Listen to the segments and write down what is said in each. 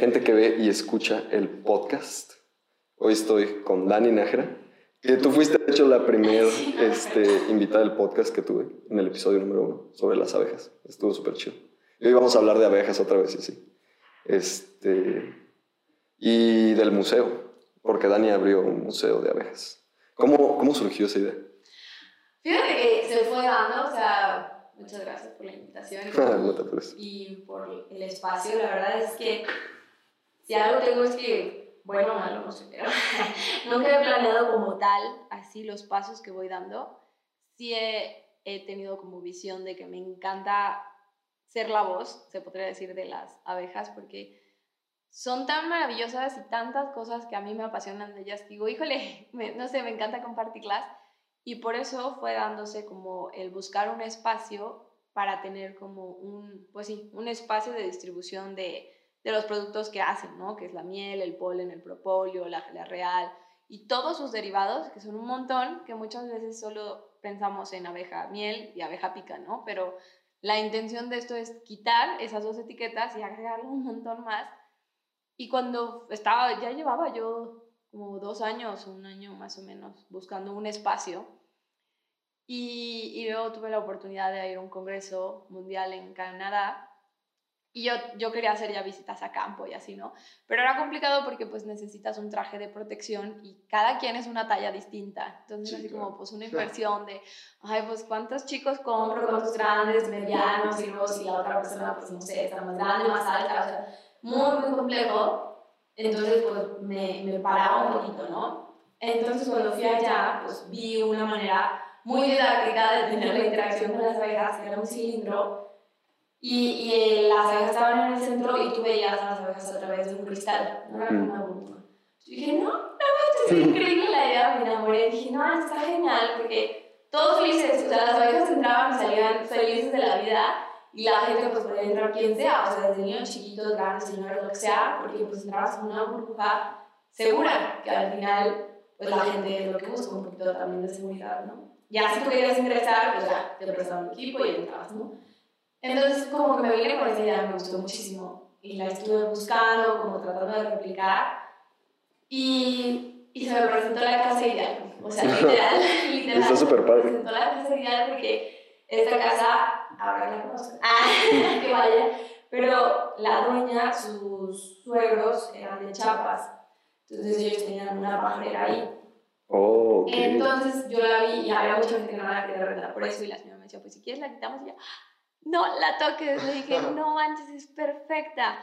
gente que ve y escucha el podcast. Hoy estoy con Dani Nájera, que tú fuiste, de hecho, la primera este, invitada del podcast que tuve en el episodio número uno sobre las abejas. Estuvo súper chido. Y hoy vamos a hablar de abejas otra vez, y sí. Este, y del museo, porque Dani abrió un museo de abejas. ¿Cómo, cómo surgió esa idea? Fíjate que se fue dando, o sea, muchas gracias por la invitación y por el espacio. La verdad es que si algo tengo es que, bueno, malo, no sé, pero nunca he planeado como tal así los pasos que voy dando. Sí he, tenido como visión de que me encanta ser la voz, se podría decir, de las abejas, porque son tan maravillosas y tantas cosas que a mí me apasionan de ellas. Digo, híjole, no sé, me encanta compartirlas. Y por eso fue dándose como el buscar un espacio para tener como un, pues sí, un espacio de distribución de, de los productos que hacen, ¿no? Que es la miel, el polen, el propóleo, la gelea real y todos sus derivados, que son un montón, que muchas veces solo pensamos en abeja miel y abeja pica, ¿no? Pero la intención de esto es quitar esas dos etiquetas y agregarle un montón más. Y cuando estaba, ya llevaba yo como dos años, un año más o menos, buscando un espacio. Y, y luego tuve la oportunidad de ir a un congreso mundial en Canadá y yo, yo quería hacer ya visitas a campo y así, ¿no? Pero era complicado porque pues necesitas un traje de protección y cada quien es una talla distinta. Entonces, así como pues una inversión de, ay, pues cuántos chicos compro, cuántos grandes, medianos, y luego si la otra persona, pues no sé, está más grande, más alta, o sea, muy, muy complejo. Entonces, pues me, me paraba un poquito, ¿no? Entonces, cuando fui allá, pues vi una manera muy didáctica de tener la interacción con las abejas, que era un cilindro y, y las abejas estaban en el centro y tú veías a las abejas a través de un cristal, no era como una burbuja. Yo dije, no, no, esto es increíble la idea, me enamoré. Dije, no, está genial, porque todos felices, o sea, las abejas entraban y salían felices de la vida y la gente pues podía entrar quien sea, o sea, desde niños chiquitos, grandes, señores, lo que sea, porque pues entrabas en una burbuja segura, que al final pues la gente lo que busca un poquito también de seguridad, ¿no? Ya si tú querías ingresar, pues ya te prestaban un equipo y entrabas, ¿no? Entonces, como que me vine con esa idea, me gustó muchísimo. Y la estuve buscando, como tratando de replicar. Y, y se me presentó la casa ideal. O sea, literal, literal. Está súper padre. Se me presentó la casa ideal porque esta casa, ahora la conozco. Ah, que vaya. Pero la dueña, sus suegros eran de Chiapas. Entonces ellos tenían una pajarera ahí. Oh, okay. Entonces yo la vi y había mucha gente que no la quería rentar por eso. Y la señora me decía, pues si quieres la quitamos y ya no la toques. Le dije, no manches, es perfecta.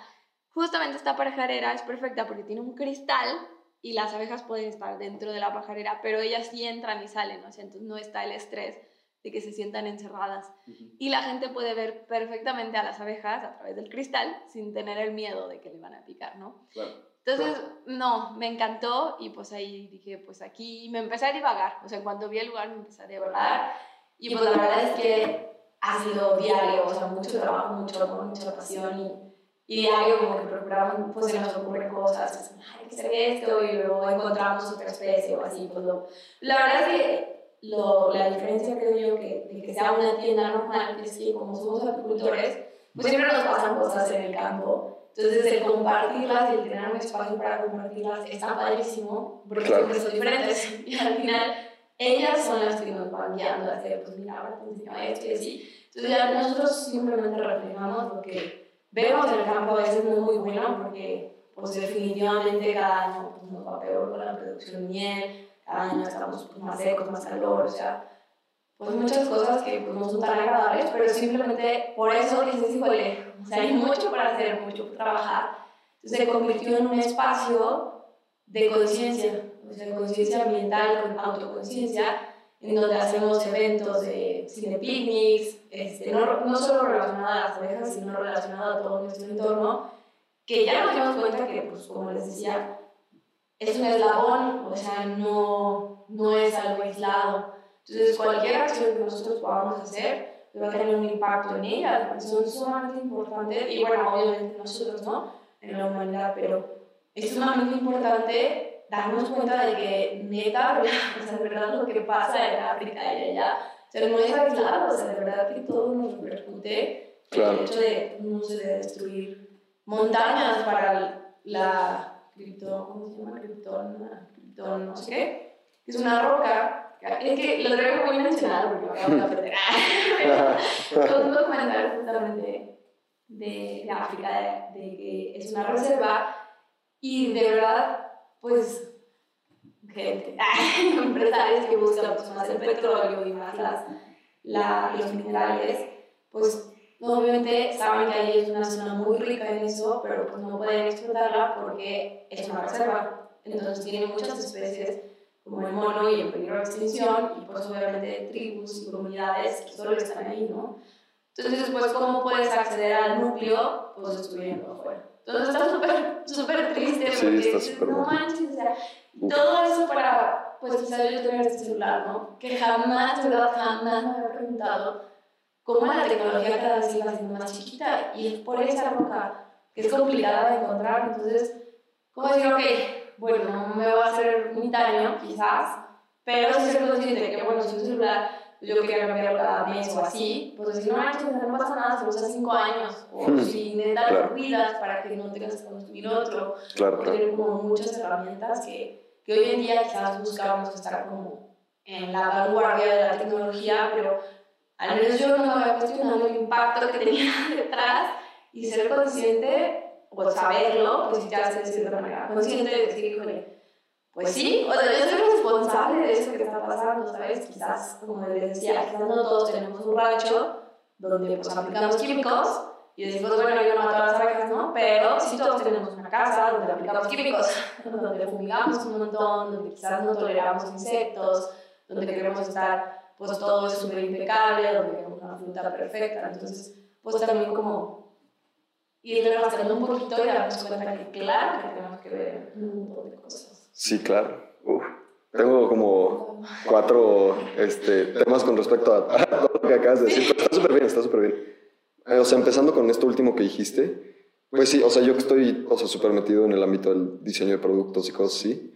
Justamente esta pajarera es perfecta porque tiene un cristal y las abejas pueden estar dentro de la pajarera, pero ellas sí entran y salen, o sea, entonces no está el estrés de que se sientan encerradas. Y la gente puede ver perfectamente a las abejas a través del cristal sin tener el miedo de que le van a picar, ¿no? Entonces, no, me encantó y pues ahí dije, pues aquí me empecé a divagar, o sea, cuando vi el lugar me empecé a divagar y pues la verdad es que ha sido diario, o sea, mucho trabajo, mucho amor, mucha pasión y, y diario como que procuramos, pues se nos ocurren cosas, pues, hay que hacer esto y luego encontramos otra especie o así, pues lo, la verdad es que lo, la diferencia creo yo que, de que sea una tienda normal es que como somos apicultores, pues siempre nos pasan cosas en el campo. Entonces, el compartirlas y el tener un espacio para compartirlas está padrísimo, porque siempre son diferentes. Y al final, ellas son las que nos van guiando a hacer, pues mira, ahora enseño esto y así. Entonces ya nosotros simplemente reflejamos lo que vemos en el campo, a veces es muy bueno porque pues definitivamente cada año pues, nos va peor con la producción de miel, cada año estamos pues, más secos, más calor, o sea, pues muchas cosas que pues, no son tan agradables, pero simplemente por eso dices, híjole, o sea, hay mucho para hacer, mucho para trabajar. Entonces se convirtió en un espacio de conciencia, o sea, conciencia ambiental, con autoconciencia, en donde hacemos eventos de cine picnics, este, no, no solo relacionado a las abejas, sino relacionado a todo nuestro entorno, que ya nos dimos cuenta que, pues, como les decía, es un eslabón, o sea, no, no es algo aislado. Entonces, cualquier acción que nosotros podamos hacer va a tener un impacto en ellas, son sumamente importantes, y bueno, obviamente nosotros, ¿no? En la humanidad, pero es sumamente importante darnos cuenta de que neta, o sea, de verdad lo que pasa en África y allá, o sea, no es aislado, o sea, de verdad que todo nos repercute. El hecho de, no sé, de destruir montañas para la cripto, ¿cómo se llama? Criptona, criptón, no sé qué. Es una roca. Es que lo traigo muy mencionado porque lo acabo de aprender. Un documental justamente de, de África, de, de que es una reserva y de verdad, pues, gente, empresarios que buscan pues, más el petróleo y más las, la, los minerales, pues obviamente saben que ahí es una zona muy rica en eso, pero pues no pueden explotarla porque es una reserva. Entonces tiene muchas especies como el mono y en peligro de extinción y pues obviamente tribus y comunidades que solo están ahí, ¿no? Entonces, pues, ¿cómo puedes acceder al núcleo? Pues estudiando afuera. Entonces está súper, súper triste sí, porque está no manches, o sea, todo eso para, pues quizás yo tener este celular, ¿no? Que jamás, de verdad, jamás me había preguntado cómo la tecnología cada vez iba siendo más chiquita y es por esa roca que es complicada de encontrar. Entonces, ¿cómo decir, ok, bueno, no me voy a hacer un daño, quizás, pero sí ser consciente de que, bueno, si un celular yo quería cambiarlo cada mes o así, pues decir, no manches, no pasa nada, se lo usas cinco años, o Hmm. si neta Claro. lo cuidas para que no tengas que consumir otro, Claro, claro. tienen como muchas herramientas que, que hoy en día quizás buscamos estar como en la vanguardia de la tecnología, pero al menos yo no me había cuestionado el impacto que tenía detrás y ser consciente, o saberlo, pues ya sé de cierta manera, consciente de decir, híjole, pues sí, o sea, yo soy responsable de eso que está pasando, ¿sabes? Quizás, como les decía, quizás no todos tenemos un rancho donde pues aplicamos químicos y decimos, bueno, yo no mato a las abejas, ¿no? Pero sí todos tenemos una casa donde aplicamos químicos, donde fumigamos un montón, donde quizás no toleramos insectos, donde queremos estar, pues todo es súper impecable, donde queremos una fruta perfecta. Entonces, pues también como ir rascando un poquito y darnos cuenta que claro que tenemos que ver un montón de cosas. Sí, claro. Uf. Tengo como cuatro este, temas con respecto a, a todo lo que acabas de decir, pero está súper bien, está súper bien. Eh, o sea, empezando con esto último que dijiste, pues sí, o sea, yo que estoy, o sea, súper metido en el ámbito del diseño de productos y cosas así,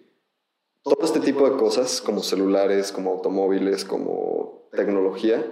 todo este tipo de cosas, como celulares, como automóviles, como tecnología,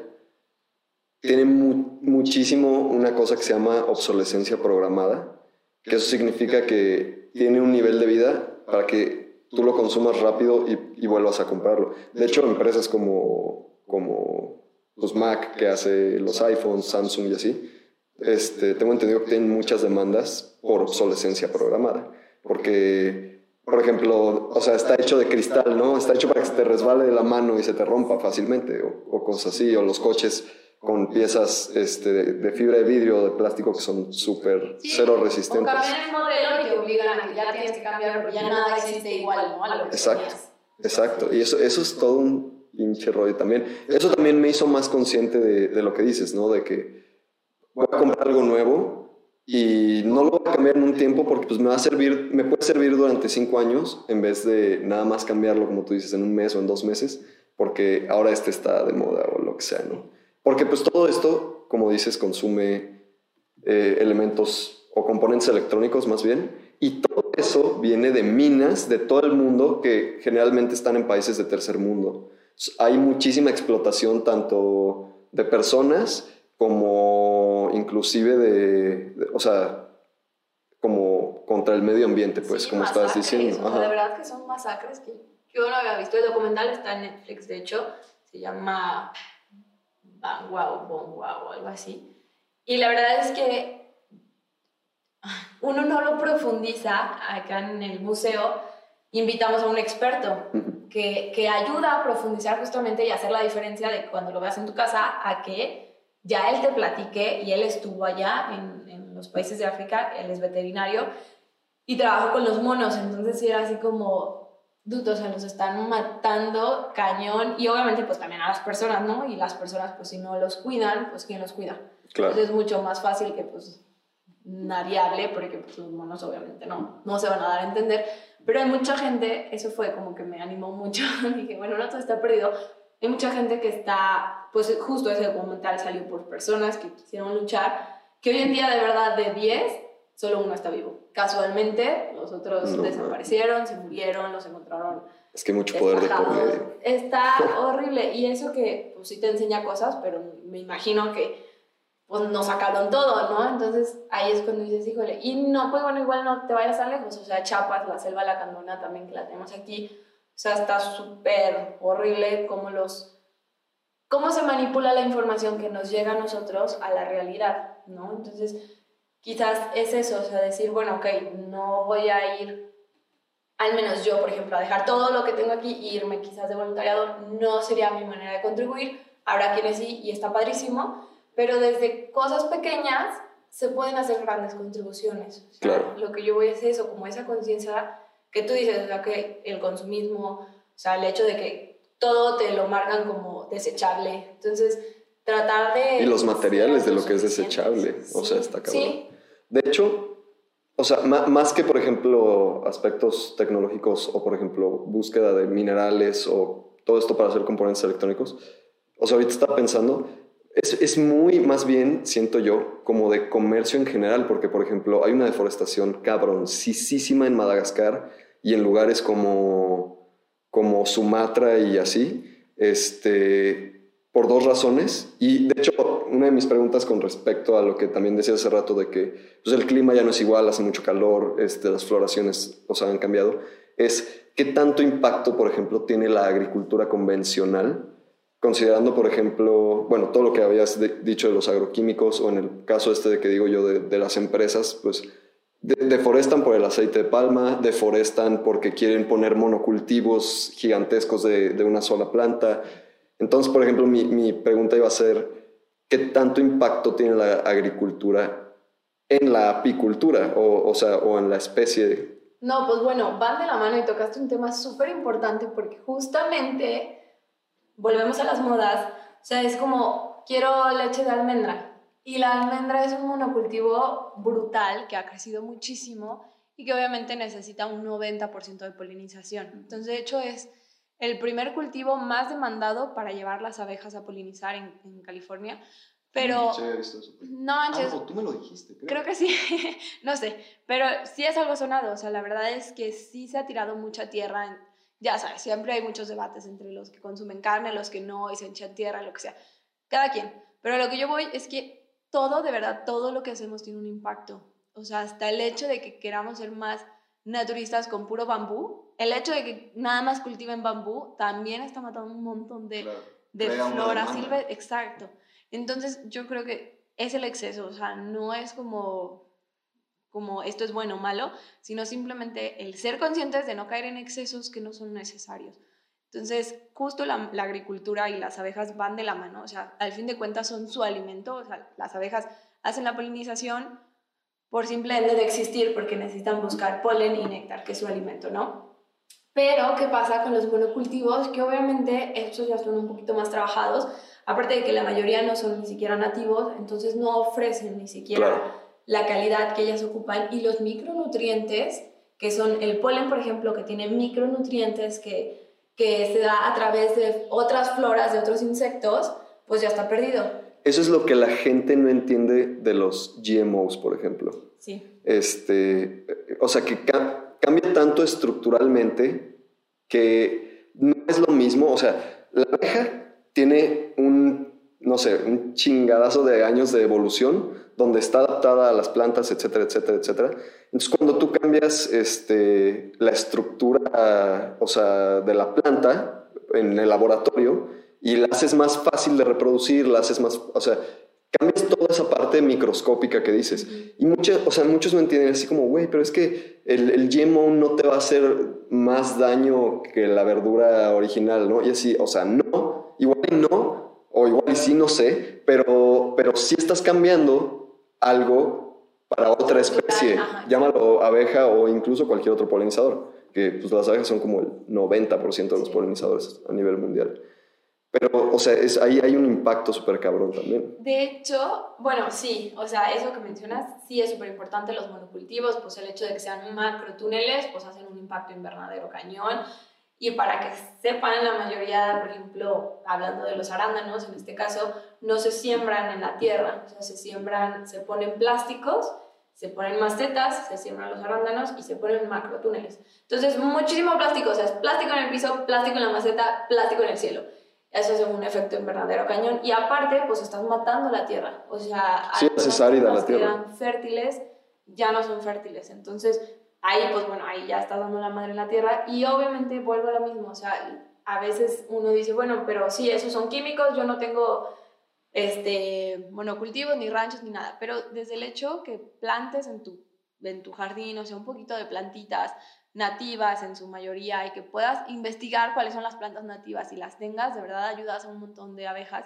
tiene mu- muchísimo una cosa que se llama obsolescencia programada, que eso significa que tiene un nivel de vida para que tú lo consumas rápido y, y vuelvas a comprarlo. De hecho, empresas como, como los Mac, que hace los iPhones, Samsung y así, este, tengo entendido que tienen muchas demandas por obsolescencia programada. Porque, por ejemplo, o sea, está hecho de cristal, ¿no? Está hecho para que se te resbale de la mano y se te rompa fácilmente, o, o cosas así, o los coches con piezas este, de, de fibra de vidrio o de plástico que son súper Sí, cero O resistentes. cambian el modelo y te obligan a que ya tienes que cambiar porque ya nada existe igual, ¿no? A lo que Exacto. tenías. Exacto, y eso, eso es todo un pinche rollo también. Eso también me hizo más consciente de, de lo que dices, ¿no? De que voy a comprar algo nuevo y no lo voy a cambiar en un tiempo porque pues me va a servir, me puede servir durante cinco años en vez de nada más cambiarlo, como tú dices, en un mes o en dos meses, porque ahora este está de moda o lo que sea, ¿no? Porque pues todo esto, como dices, consume eh, elementos o componentes electrónicos más bien, y todo eso viene de minas de todo el mundo que generalmente están en países de tercer mundo. Hay muchísima explotación tanto de personas como inclusive de, de- o sea, como contra el medio ambiente, pues, Sí, como estabas diciendo. o sea, de verdad que son masacres que yo no había visto. El documental está en Netflix, de hecho, se llama Bang Wow, Wow o algo así. Y la verdad es que uno no lo profundiza acá en el museo. Invitamos a un experto que, que ayuda a profundizar justamente y hacer la diferencia de cuando lo veas en tu casa a que ya él te platique y él estuvo allá en, en los países de África, él es veterinario y trabaja con los monos, entonces era así como, dudo, o sea, los están matando cañón y obviamente pues también a las personas, ¿no? Y las personas pues si no los cuidan, pues ¿quién los cuida? Claro. Entonces es mucho más fácil que pues nariable, porque pues, los monos obviamente no, no se van a dar a entender, pero hay mucha gente, eso fue como que me animó mucho, dije, bueno, no todo está perdido, hay mucha gente que está, pues justo ese documental salió por personas que quisieron luchar, que hoy en día de verdad de 10, solo uno está vivo. Casualmente, los otros No, desaparecieron, se murieron, los encontraron Es que mucho poder de por medio. Está horrible. Y eso que, pues sí te enseña cosas, pero me imagino que pues nos sacaron todo, ¿no? Entonces ahí es cuando dices, híjole, y no, pues bueno, igual no te vayas tan lejos, o sea, Chiapas, la selva lacandona también que la tenemos aquí, o sea, está súper horrible cómo los, cómo se manipula la información que nos llega a nosotros a la realidad, ¿no? Entonces, quizás es eso, o sea, decir, bueno, ok, no voy a ir, al menos yo, por ejemplo, a dejar todo lo que tengo aquí e irme quizás de voluntariado, no sería mi manera de contribuir, habrá quienes sí, y está padrísimo, pero desde cosas pequeñas se pueden hacer grandes contribuciones. claro. Lo que yo voy a hacer es eso, como esa conciencia que tú dices, o sea, que el consumismo, o sea, el hecho de que todo te lo marcan como desechable. Entonces, tratar de... Y los materiales de lo que es desechable, o sea, está cabrón. Sí. De hecho, o sea, más que, por ejemplo, aspectos tecnológicos o, por ejemplo, búsqueda de minerales o todo esto para hacer componentes electrónicos, o sea, ahorita estaba pensando es, es, muy más bien, siento yo, como de comercio en general, porque por ejemplo hay una deforestación cabroncísima en Madagascar y en lugares como, como Sumatra y así, este, por dos razones. Y de hecho, una de mis preguntas con respecto a lo que también decía hace rato de que pues, el clima ya no es igual, hace mucho calor, este, las floraciones sea, han cambiado, es qué tanto impacto, por ejemplo, tiene la agricultura convencional considerando, por ejemplo, bueno, todo lo que habías dicho de los agroquímicos o en el caso este de que digo yo de, las empresas, pues deforestan por el aceite de palma, deforestan porque quieren poner monocultivos gigantescos de, una sola planta. Entonces, por ejemplo, mi, mi, pregunta iba a ser, ¿qué tanto impacto tiene la agricultura en la apicultura o, o sea, o en la especie? No, pues bueno, van de la mano y tocaste un tema súper importante porque justamente volvemos a las modas, o sea, es como, quiero leche de almendra. Y la almendra es un monocultivo brutal que ha crecido muchísimo y que obviamente necesita un 90% de polinización. Entonces, de hecho, es el primer cultivo más demandado para llevar las abejas a polinizar en, California. Pero. Sí, visto eso. No manches. Ah, tú me lo dijiste, creo. Creo que sí. no sé. Pero sí es algo sonado. O sea, la verdad es que sí se ha tirado mucha tierra en, ya sabes, siempre hay muchos debates entre los que consumen carne, los que no, y se echan tierra, lo que sea. Cada quien. Pero lo que yo voy es que todo, de verdad, todo lo que hacemos tiene un impacto. O sea, hasta el hecho de que queramos ser más naturistas con puro bambú, el hecho de que nada más cultiven bambú también está matando un montón de, de flora silvestre. Exacto. Entonces, yo creo que es el exceso, o sea, no es como como esto es bueno o malo, sino simplemente el ser conscientes de no caer en excesos que no son necesarios. Entonces, justo la, agricultura y las abejas van de la mano, o sea, al fin de cuentas son su alimento, o sea, las abejas hacen la polinización por simple de existir porque necesitan buscar polen y néctar, que es su alimento, ¿no? Pero, ¿qué pasa con los monocultivos? Que obviamente estos ya son un poquito más trabajados, aparte de que la mayoría no son ni siquiera nativos, entonces no ofrecen ni siquiera la calidad que ellas ocupan y los micronutrientes, que son el polen, por ejemplo, que tiene micronutrientes que, que se da a través de otras floras de otros insectos, pues ya está perdido. Eso es lo que la gente no entiende de los GMOs, por ejemplo. Sí. Este, o sea, que cambia tanto estructuralmente que no es lo mismo. O sea, la abeja tiene un, no sé, un chingadazo de años de evolución donde está adaptada a las plantas, etcétera, etcétera, etcétera. Entonces, cuando tú cambias este, la estructura, o sea, de la planta en el laboratorio y la haces más fácil de reproducir, la haces más, o sea, cambias toda esa parte microscópica que dices. Y muchos, o sea, muchos no entienden así como, güey, pero es que el, el GMO no te va a hacer más daño que la verdura original, ¿no? Y así, o sea, no, igual no, o igual sí, no sé, pero, pero sí estás cambiando algo para otra especie, llámalo abeja o incluso cualquier otro polinizador, que pues las abejas son como el 90% de los polinizadores a nivel mundial. Pero, o sea, es, ahí hay un impacto súper cabrón también. De hecho, bueno, sí, o sea, eso que mencionas, sí es súper importante los monocultivos, pues el hecho de que sean macrotúneles, pues hacen un impacto invernadero cañón. Y para que sepan, la mayoría, por ejemplo, hablando de los arándanos, en este caso, no se siembran en la tierra, o sea, se siembran, se ponen plásticos, se ponen macetas, se siembran los arándanos y se ponen macrotúneles. Entonces, muchísimo plástico, o sea, es plástico en el piso, plástico en la maceta, plástico en el cielo. Eso es un efecto invernadero cañón. Y aparte, pues estás matando la tierra. O sea, sí, es árida la tierra. Eran fértiles, ya no son fértiles. Entonces, ahí, pues bueno, ahí ya estás dando la madre en la tierra. Y obviamente vuelvo a lo mismo. O sea, a veces uno dice, bueno, pero sí, esos son químicos, yo no tengo este, monocultivos, ni ranchos, ni nada. Pero desde el hecho que plantes en tu, en tu jardín, o sea, un poquito de plantitas, nativas en su mayoría y que puedas investigar cuáles son las plantas nativas y las tengas, de verdad ayudas a un montón de abejas.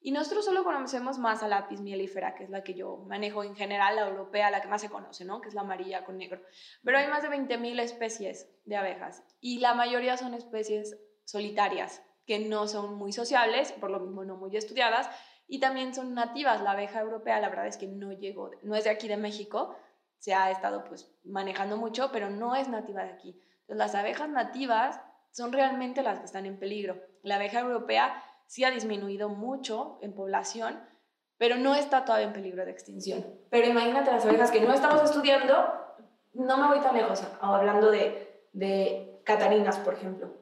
Y nosotros solo conocemos más a la apis mielífera, que es la que yo manejo en general, la europea, la que más se conoce, ¿no? Que es la amarilla con negro. Pero hay más de 20.000 especies de abejas y la mayoría son especies solitarias, que no son muy sociables, por lo mismo no muy estudiadas, y también son nativas. La abeja europea, la verdad es que no llegó, no es de aquí de México, se ha estado pues manejando mucho, pero no es nativa de aquí. Entonces, las abejas nativas son realmente las que están en peligro. La abeja europea sí ha disminuido mucho en población, pero no está todavía en peligro de extinción. Pero imagínate las abejas que no estamos estudiando, no me voy tan lejos, hablando de, de catarinas, por ejemplo.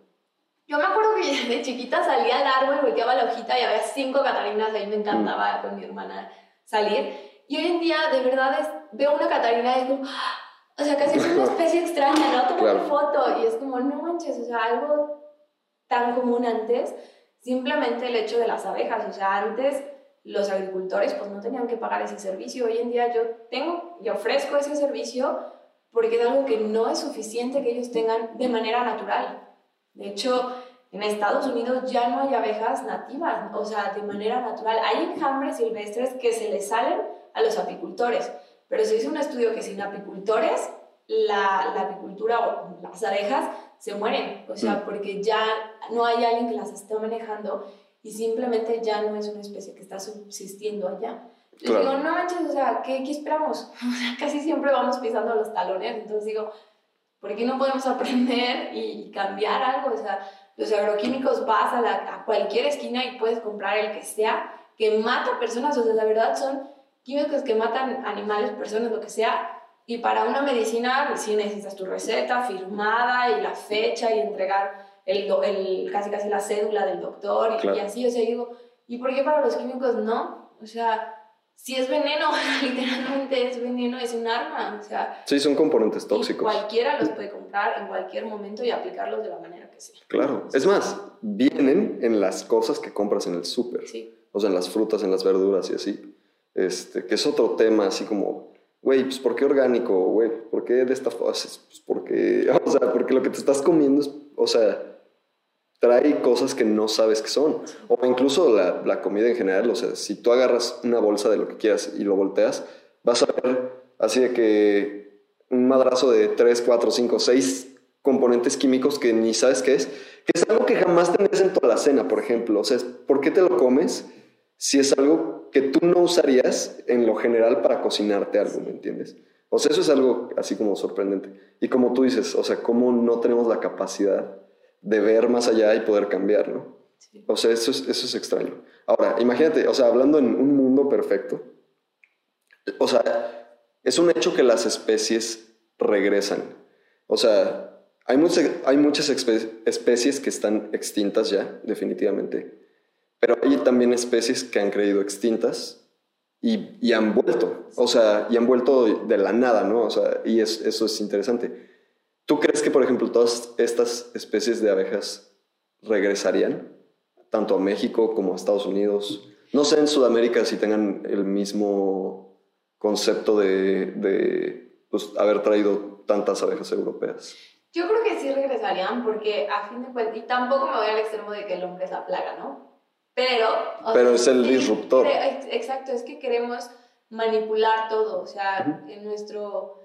Yo me acuerdo que de chiquita salía al árbol, volteaba la hojita y había cinco catarinas, ahí me encantaba con mi hermana salir. Y hoy en día, de verdad, es, veo una Catarina y como, o sea, casi es una especie extraña, ¿no? Tomo una foto y es como, no manches, o sea, algo tan común antes, simplemente el hecho de las abejas, o sea, antes los agricultores pues no tenían que pagar ese servicio, hoy en día yo tengo y ofrezco ese servicio porque es algo que no es suficiente que ellos tengan de manera natural. De hecho, en Estados Unidos ya no hay abejas nativas, o sea, de manera natural. Hay enjambres silvestres que se les salen a los apicultores. Pero se hizo un estudio que sin apicultores, la, la apicultura o las abejas se mueren. O sea, mm. porque ya no hay alguien que las esté manejando y simplemente ya no es una especie que está subsistiendo allá. Claro. digo, no manches, o sea, ¿qué, ¿qué, esperamos? O sea, casi siempre vamos pisando los talones. Entonces digo, ¿por qué no podemos aprender y cambiar algo? O sea, los agroquímicos vas a, la, a cualquier esquina y puedes comprar el que sea, que mata personas. O sea, la verdad son químicos que matan animales, personas, lo que sea, y para una medicina sí necesitas tu receta firmada y la fecha y entregar el, el casi casi la cédula del doctor y, así, o sea, digo, ¿y por qué para los químicos no? O sea, si es veneno, literalmente es veneno, es un arma, o sea... Sí, son componentes tóxicos. Cualquiera los puede comprar en cualquier momento y aplicarlos de la manera que sea. Claro, es más, vienen en las cosas que compras en el súper. Sí. O sea, en las frutas, en las verduras y así. Este, que es otro tema, así como, güey, pues ¿por qué orgánico? Güey, ¿por qué de esta forma? Pues porque, o sea, porque lo que te estás comiendo es, o sea, trae cosas que no sabes que son. O incluso la, la, comida en general, o sea, si tú agarras una bolsa de lo que quieras y lo volteas, vas a ver así de que un madrazo de 3, 4, 5, 6 componentes químicos que ni sabes qué es, que es algo que jamás tendrías en toda la cena, por ejemplo. O sea, ¿por qué te lo comes si es algo que tú no usarías en lo general para cocinarte algo, ¿me entiendes? O sea, eso es algo así como sorprendente. Y como tú dices, o sea, cómo no tenemos la capacidad de ver más allá y poder cambiar, ¿no? O sea, eso es, eso es extraño. Ahora, imagínate, o sea, hablando en un mundo perfecto, o sea, es un hecho que las especies regresan. O sea, hay, muchas, hay muchas especies que están extintas ya, definitivamente. Pero hay también especies que han creído extintas y, y, han vuelto, o sea, y han vuelto de la nada, ¿no? O sea, y es, eso es interesante. ¿Tú crees que, por ejemplo, todas estas especies de abejas regresarían, tanto a México como a Estados Unidos? No sé en Sudamérica si tengan el mismo concepto de, de pues, haber traído tantas abejas europeas. Yo creo que sí regresarían porque a fin de cuentas, y tampoco me voy al extremo de que el hombre es la plaga, ¿no? Pero... Pero es el disruptor. Exacto, es que queremos manipular todo, o sea, en nuestro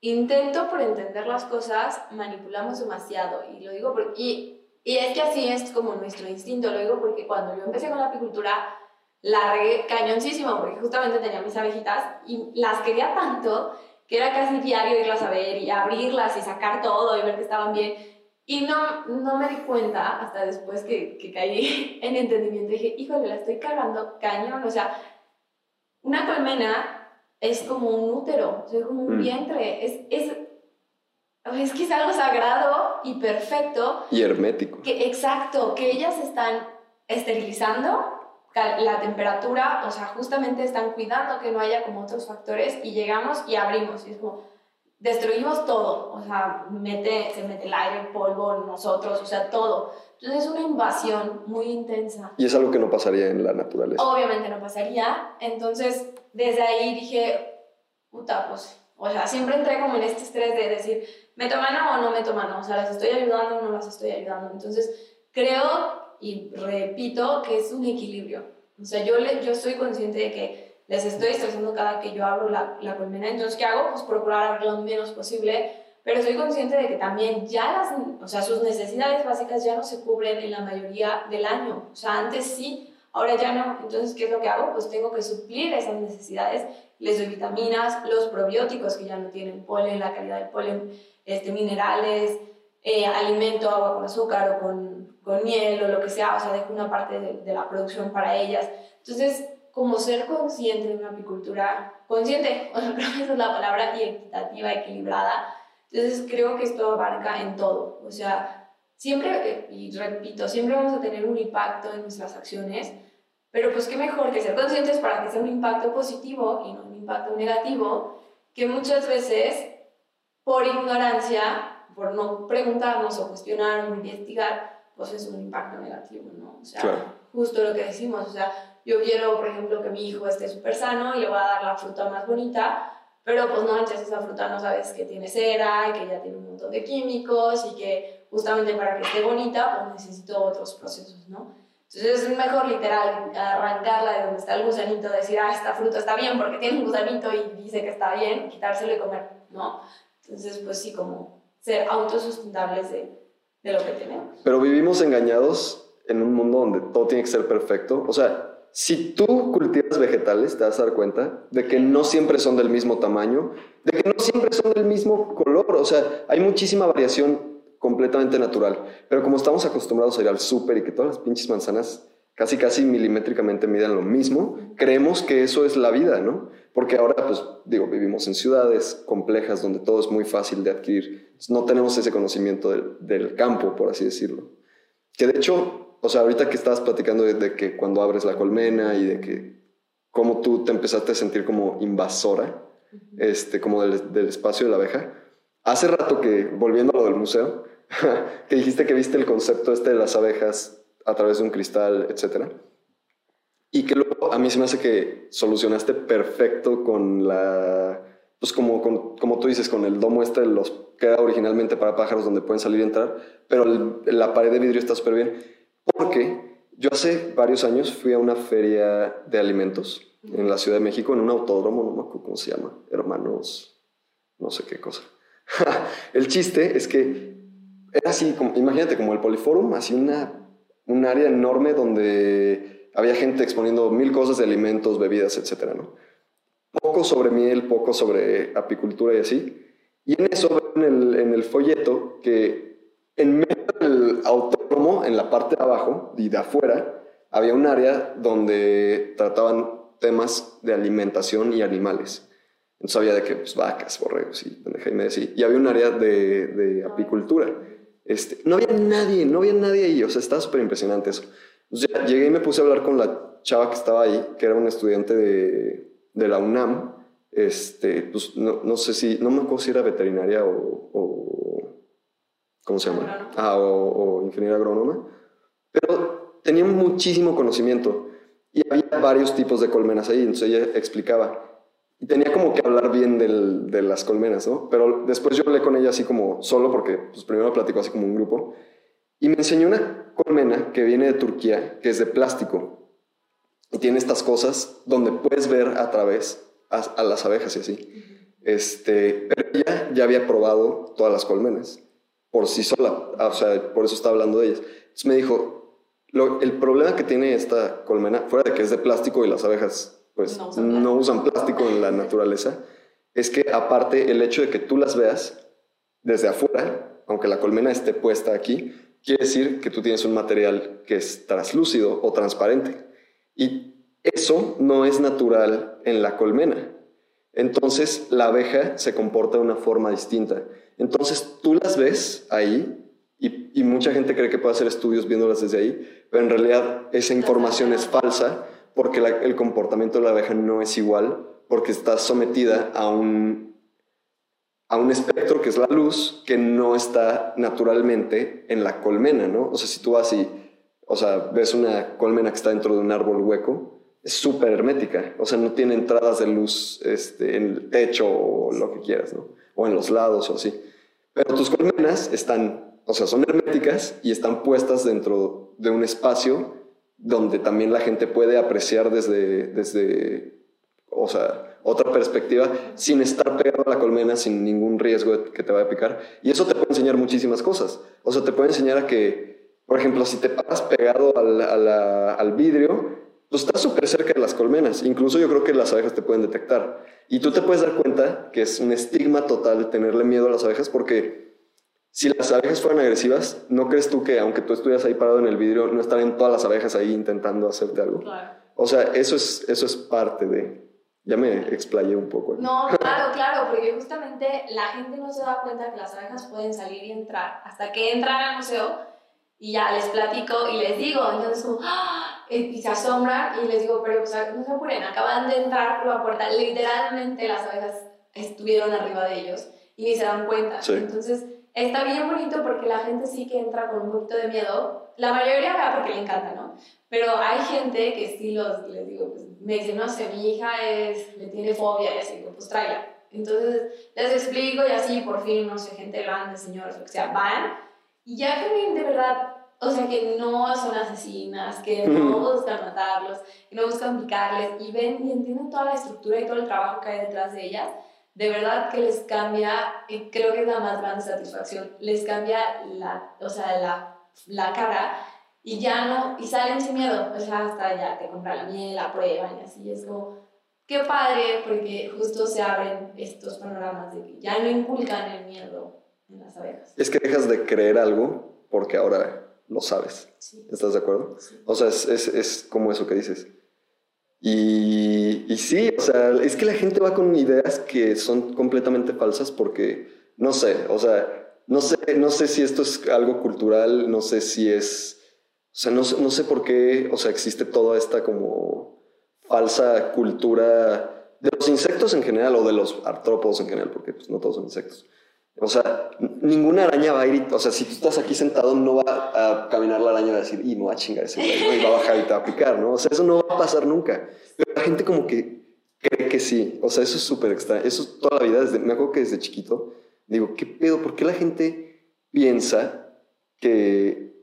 intento por entender las cosas manipulamos demasiado y lo digo porque... Y, y es que así es como nuestro instinto, lo digo porque cuando yo empecé con la apicultura la regué cañoncísimo porque justamente tenía mis abejitas y las quería tanto que era casi diario irlas a ver y abrirlas y sacar todo y ver que estaban bien. Y no, no me di cuenta hasta después que, que caí en entendimiento. Dije, híjole, la estoy cargando cañón. O sea, una colmena es como un útero, es como un mm. vientre. Es, es, es que es algo sagrado y perfecto. Y hermético. Que, exacto, que ellas están esterilizando la temperatura, o sea, justamente están cuidando que no haya como otros factores y llegamos y abrimos y es como destruimos todo, o sea, mete, se mete el aire, el polvo, nosotros, o sea, todo. Entonces es una invasión muy intensa. Y es algo que no pasaría en la naturaleza. Obviamente no pasaría. Entonces, desde ahí dije, puta, pues, o sea, siempre entré como en este estrés de decir, ¿meto mano o no meto mano? O sea, ¿las estoy ayudando o no las estoy ayudando? Entonces, creo y repito que es un equilibrio. O sea, yo, le, yo soy consciente de que les estoy estresando cada que yo abro la, la colmena. Entonces, ¿qué hago? Pues procurar abrir lo menos posible. Pero soy consciente de que también ya las, o sea, sus necesidades básicas ya no se cubren en la mayoría del año. O sea, antes sí, ahora ya no. Entonces, ¿qué es lo que hago? Pues tengo que suplir esas necesidades. Les doy vitaminas, los probióticos que ya no tienen polen, la calidad del polen, este, minerales, eh, alimento, agua con azúcar o con, con, miel o lo que sea, o sea, dejo una parte de, de, la producción para ellas. Entonces, como ser consciente de una apicultura, consciente, o sea, creo que esa es la palabra, y equitativa, equilibrada. Entonces, creo que esto abarca en todo. O sea, siempre, y repito, siempre vamos a tener un impacto en nuestras acciones, pero pues qué mejor que ser conscientes para que sea un impacto positivo y no un impacto negativo, que muchas veces, por ignorancia, por no preguntarnos o cuestionar o investigar, pues es un impacto negativo, ¿no? O sea, justo lo que decimos, o sea, yo quiero, por ejemplo, que mi hijo esté súper sano y le voy a dar la fruta más bonita, pero pues no echas esa fruta, no sabes que tiene cera y que ya tiene un montón de químicos y que justamente para que esté bonita, pues necesito otros procesos, ¿no? Entonces es mejor literal arrancarla de donde está el gusanito, decir, ah, esta fruta está bien porque tiene un gusanito y dice que está bien, quitárselo y comer, ¿no? Entonces, pues sí, como ser autosustentables de, de lo que tenemos. Pero vivimos engañados en un mundo donde todo tiene que ser perfecto. O sea, si tú cultivas vegetales, te vas a dar cuenta de que no siempre son del mismo tamaño, de que no siempre son del mismo color. O sea, hay muchísima variación completamente natural. Pero como estamos acostumbrados a ir al súper y que todas las pinches manzanas casi casi milimétricamente miden lo mismo, creemos que eso es la vida, ¿no? Porque ahora, pues digo, vivimos en ciudades complejas donde todo es muy fácil de adquirir. No tenemos ese conocimiento del, del campo, por así decirlo. Que de hecho, o sea, ahorita que estabas platicando de, que cuando abres la colmena y de que cómo tú te empezaste a sentir como invasora, este, como del, del espacio de la abeja. Hace rato que, volviendo a lo del museo, que dijiste que viste el concepto este de las abejas a través de un cristal, etcétera. Y que luego a mí se me hace que solucionaste perfecto con la, pues como, como tú dices, con el domo este de los que era originalmente para pájaros donde pueden salir y entrar, pero la pared de vidrio está súper bien. Porque yo hace varios años fui a una feria de alimentos en la Ciudad de México, en un autódromo, no me acuerdo cómo se llama, hermanos, no sé qué cosa. el chiste es que era así, como, imagínate como el Poliforum, así una un área enorme donde había gente exponiendo mil cosas de alimentos, bebidas, etcétera, ¿no? Poco sobre miel, poco sobre apicultura y así. Y en eso, en el, en el folleto, que en medio del autódromo, en la parte de abajo y de afuera, había un área donde trataban temas de alimentación y animales. Entonces había de que pues, vacas, borregos y y Y había un área de, de apicultura. Este, no había nadie, no había nadie ahí, o sea, estaba súper impresionante eso. llegué y me puse a hablar con la chava que estaba ahí, que era un estudiante de, de la UNAM, este, pues no, no, sé si, no me acuerdo si era veterinaria o, o ¿cómo se llama? Ah, o, o ingeniera agrónoma, pero tenía muchísimo conocimiento y había varios tipos de colmenas ahí, entonces ella explicaba, y tenía como que hablar bien del, de las colmenas, ¿no? Pero después yo hablé con ella así como solo, porque pues primero platicó así como un grupo, y me enseñó una colmena que viene de Turquía, que es de plástico, y tiene estas cosas donde puedes ver a través a, las abejas y así. Este, pero ella ya había probado todas las colmenas por sí sola, ah, o sea, por eso está hablando de ellas. Entonces me dijo, lo, el problema que tiene esta colmena, fuera de que es de plástico y las abejas pues no usan, plástico en la naturaleza, es que aparte el hecho de que tú las veas desde afuera, aunque la colmena esté puesta aquí, quiere decir que tú tienes un material que es translúcido o transparente. Y eso no es natural en la colmena. Entonces la abeja se comporta de una forma distinta. Entonces tú las ves ahí y, mucha gente cree que puede hacer estudios viéndolas desde ahí, pero en realidad esa información es falsa porque el comportamiento de la abeja no es igual, porque está sometida a un, a un espectro que es la luz, que no está naturalmente en la colmena, ¿no? O sea, si tú vas y, o sea, ves una colmena que está dentro de un árbol hueco, es súper hermética, o sea, no tiene entradas de luz este, en el techo o lo que quieras, ¿no? O en los lados o así. Pero tus colmenas están, o sea, son herméticas y están puestas dentro de un espacio donde también la gente puede apreciar desde, desde o sea, otra perspectiva, sin estar pegado a la colmena, sin ningún riesgo de que te vaya a picar. Y eso te puede enseñar muchísimas cosas. O sea, te puede enseñar a que, por ejemplo, si te paras pegado al, al vidrio, tú estás súper cerca de las colmenas. Incluso yo creo que las abejas te pueden detectar. Y tú te puedes dar cuenta que es un estigma total tenerle miedo a las abejas porque si las abejas fueran agresivas, ¿no crees tú que aunque tú estuvieras ahí parado en el vidrio, no estarían todas las abejas ahí intentando hacerte algo? Claro. O sea, eso es, eso es parte de... Ya me explayé un poco. No, claro, claro, porque justamente la gente no se da cuenta que las abejas pueden salir y entrar hasta que entran al museo y ya les platico y les digo, entonces como, ¡Ah! y se asombran y les digo, pero no se apuren, acaban de entrar por la puerta, literalmente las abejas estuvieron arriba de ellos y ni se dan cuenta. Entonces, está bien bonito porque la gente sí que entra con un poquito de miedo. La mayoría va porque le encanta, ¿no? Pero hay gente que sí los, les digo, pues me dice, no sé, mi hija es, le tiene fobia y así, digo, pues tráela. Entonces les explico y así por fin, no sé, gente grande, señores, lo que sea, van y ya que de verdad, o sea, que no son asesinas, que no buscan matarlos, que no buscan picarles y ven y entienden toda la estructura y todo el trabajo que hay detrás de ellas de verdad que les cambia, y creo que es la más grande satisfacción, les cambia la, o sea, la, la cara y ya no, y salen sin miedo, o sea, hasta ya te compran la miel, la prueban y así, es como, qué padre, porque justo se abren estos panoramas de que ya no inculcan el miedo en las abejas. Es que dejas de creer algo porque ahora lo sabes. ¿Estás de acuerdo? O sea, es, es, es como eso que dices y, y, sí, o sea, es que la gente va con ideas que son completamente falsas porque, no sé, o sea, no sé, no sé si esto es algo cultural, no sé si es, o sea, no, no sé por qué, o sea, existe toda esta como falsa cultura de los insectos en general o de los artrópodos en general, porque pues, no todos son insectos. O sea, ninguna araña va a ir, o sea, si tú estás aquí sentado, no va a caminar la araña y va a decir, y me va a chingar ese güey, y va a bajar y te va a picar, ¿no? O sea, eso no va a pasar nunca. Pero la gente como que cree que sí. O sea, eso es súper extraño. Eso toda la vida, desde, me acuerdo que desde chiquito, digo, ¿qué pedo? ¿Por qué la gente piensa que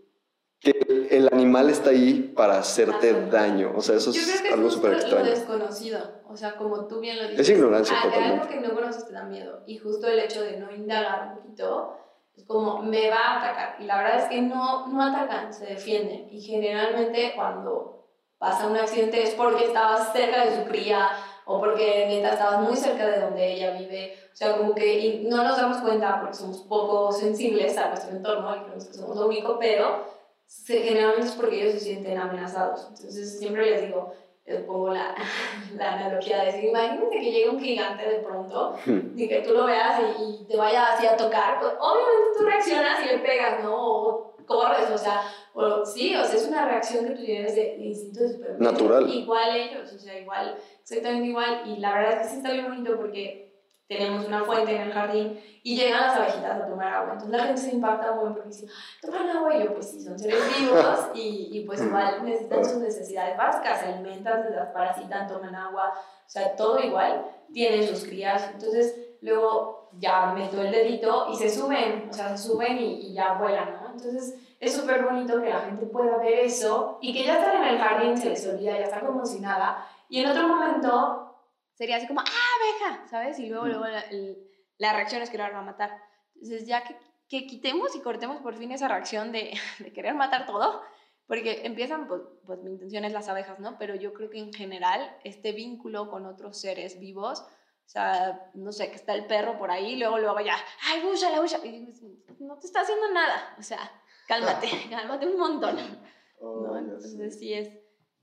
que el animal está ahí para hacerte daño. O sea, eso es algo súper extraño. Es desconocido. O sea, como tú bien lo dices. Es ignorancia ah, algo que no conoces te da miedo. Y justo el hecho de no indagar un poquito es como, me va a atacar. Y la verdad es que no, no atacan, se defienden. Y generalmente cuando pasa un accidente es porque estabas cerca de su cría o porque neta estabas muy cerca de donde ella vive. O sea, como que no nos damos cuenta porque somos poco sensibles a nuestro entorno y creemos que somos lo único, pero generalmente es porque ellos se sienten amenazados. Entonces siempre les digo, les pongo la, la analogía de decir, imagínate que llegue un gigante de pronto hmm. y que tú lo veas y, te vaya así a tocar, pues obviamente tú reaccionas y le pegas, ¿no? O corres, o sea, o, sí, o sea, es una reacción que tú tienes de, instinto de supervivencia. Natural. Igual ellos, o sea, igual, exactamente igual. Y la verdad es que sí está bien bonito porque tenemos una fuente en el jardín y llegan las abejitas a tomar agua. Entonces la gente se impacta muy porque dice, toman agua y yo, pues sí, son seres vivos y, y pues igual necesitan sus necesidades básicas, se alimentan, se parasitan, toman agua, o sea, todo igual, tienen sus crías. Entonces luego ya meto el dedito y se suben, o sea, se suben y, y ya vuelan, ¿no? Entonces es súper bonito que la gente pueda ver eso y que ya están en el jardín, se les olvida, ya están como si nada. Y en otro momento sería así como, ¡ah, abeja! ¿Sabes? Y luego, luego la, la, reacción es que lo van a matar. Entonces, ya que, que, quitemos y cortemos por fin esa reacción de, de querer matar todo, porque empiezan, pues, pues, mi intención es las abejas, ¿no? Pero yo creo que en general este vínculo con otros seres vivos, o sea, no sé, que está el perro por ahí, luego, luego ya, ¡ay, bulla, la bulla! Y no te está haciendo nada, o sea, cálmate, cálmate un montón. Oh, ¿no? Entonces, sí, es,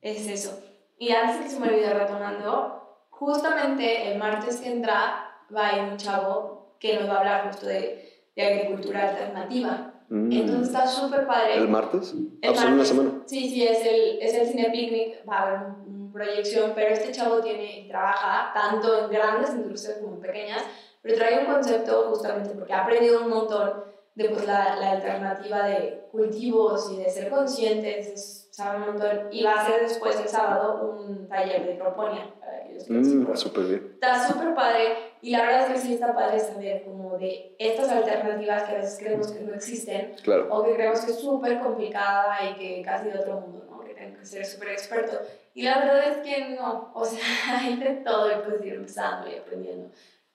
es eso. Y antes que se me olvide retomando, justamente el martes que entra va a ir un chavo que nos va a hablar justo de, de agricultura alternativa. Mm. Entonces está súper padre. ¿El martes? El Ah, pues en una martes. semana. Sí, sí, es el, es el cine picnic, va a haber un- una proyección, pero este chavo tiene y trabaja tanto en grandes industrias como en pequeñas, pero trae un concepto justamente porque ha aprendido un montón de pues, la, la alternativa de cultivos y de ser conscientes, es- sabe un montón, y va a hacer después el sábado un taller de hidroponía para que les Mm, súper bien. Está súper padre y la verdad es que sí está padre saber como de estas alternativas que a veces creemos que no existen Claro. o que creemos que es súper complicada y que casi de otro mundo, ¿no? Que tengo que ser súper experto. Y la verdad es que no, o sea, hay de todo y puedes ir empezando y aprendiendo.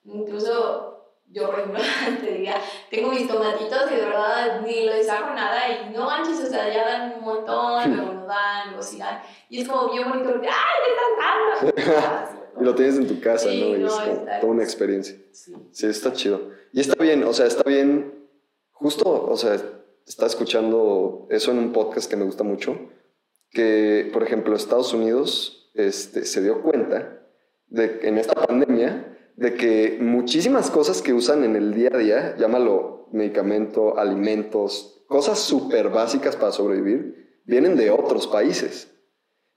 Incluso yo, por ejemplo, te diría, tengo mis tomatitos y de verdad ni les hago nada y no manches, o sea, ya dan un montón, dan, dan. Y es como bien bonito porque, ¡ay, le están dando! Y lo tienes en tu casa, Sí, ¿no? Y no, es como toda una experiencia. Sí. Sí, está chido. Y está bien, o sea, está bien. Justo, o sea, está escuchando eso en un podcast que me gusta mucho, que, por ejemplo, Estados Unidos este, se dio cuenta de, en esta pandemia de que muchísimas cosas que usan en el día a día, llámalo medicamento, alimentos, cosas súper básicas para sobrevivir, vienen de otros países.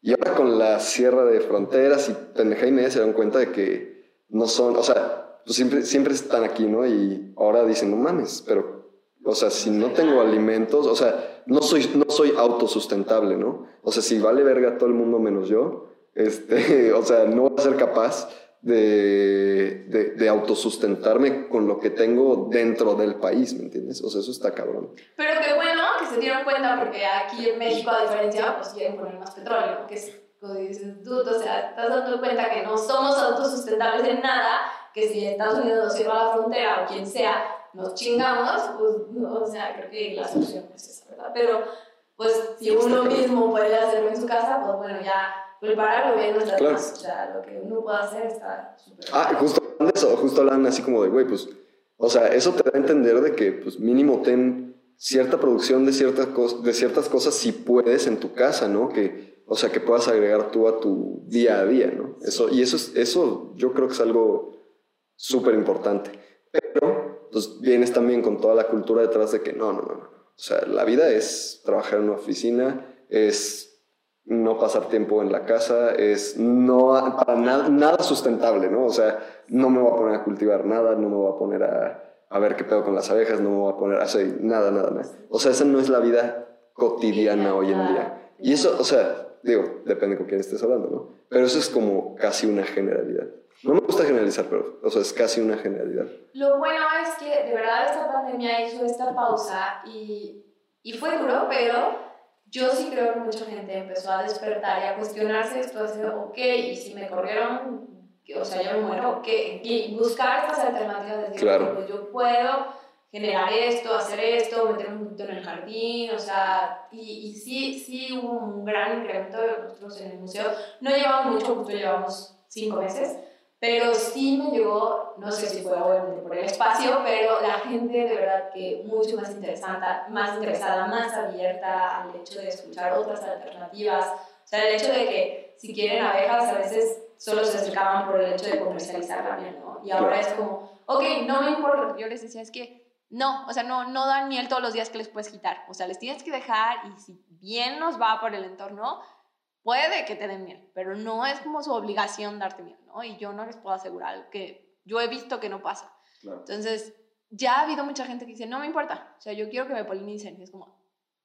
Y ahora con la cierre de fronteras y pendeja y media se dan cuenta de que no son, o sea, pues siempre, siempre están aquí, ¿no? Y ahora dicen, no mames, pero, o sea, si no tengo alimentos, o sea, no soy, no soy autosustentable, ¿no? O sea, si vale verga todo el mundo menos yo, este, o sea, no voy a ser capaz de, de, de autosustentarme con lo que tengo dentro del país, ¿me entiendes? O sea, eso está cabrón. Pero qué bueno se dieron cuenta porque aquí en México, a diferencia, pues quieren poner más petróleo, que es, como dices tú, o sea, estás dando cuenta que no somos autosustentables en nada, que si Estados Unidos nos cierra la frontera o quien sea, nos chingamos, pues, no, o sea, creo que la solución es esa, ¿verdad? Pero, pues, si uno mismo puede hacerlo en su casa, pues bueno, ya culpar al gobierno está Claro. más. O sea, lo que uno puede hacer está súper Ah, justo hablan de eso, justo hablan así como de, güey, pues, o sea, eso te da a entender de que, pues, mínimo ten cierta producción de ciertas, cosas si puedes en tu casa, ¿no? Que, o sea, que puedas agregar tú a tu día a día, ¿no? Eso, y eso, es, eso yo creo que es algo súper importante. Pero, pues, vienes también con toda la cultura detrás de que no, no, no, no. O sea, la vida es trabajar en una oficina, es no pasar tiempo en la casa, es no para nada, nada sustentable, ¿no? O sea, no me voy a poner a cultivar nada, no me voy a poner a, a ver qué pedo con las abejas, no me voy a poner a hacer nada, nada, nada. O sea, esa no es la vida cotidiana hoy en día. Y eso, o sea, digo, depende con quién estés hablando, ¿no? Pero eso es como casi una generalidad. No me gusta generalizar, pero, o sea, es casi una generalidad. Lo bueno es que de verdad esta pandemia hizo esta pausa y, y fue duro, pero yo sí creo que mucha gente empezó a despertar y a cuestionarse esto, así, ok, y si me corrieron, o sea, yo me muero, ok, y buscar estas alternativas, decir, Claro. pues yo puedo generar esto, hacer esto, meterme un poquito en el jardín, o sea, y, y sí, sí hubo un gran incremento de nosotros en el museo. No llevamos mucho, justo llevamos cinco meses, pero sí me llegó, no sé si fue obviamente por el espacio, pero la gente de verdad que mucho más interesante, más interesada, más abierta al hecho de escuchar otras alternativas. O sea, el hecho de que si quieren abejas a veces solo se acercaban por el hecho de comercializar la miel, ¿no? Y ahora es como, ok, no me importa. Yo les decía es que no, o sea, no, no dan miel todos los días que les puedes quitar. O sea, les tienes que dejar y si bien nos va por el entorno, puede que te den miel, pero no es como su obligación darte miel, ¿no? Y yo no les puedo asegurar que yo he visto que no pasa. Entonces, ya ha habido mucha gente que dice, no me importa, o sea, yo quiero que me polinicen. Y es como,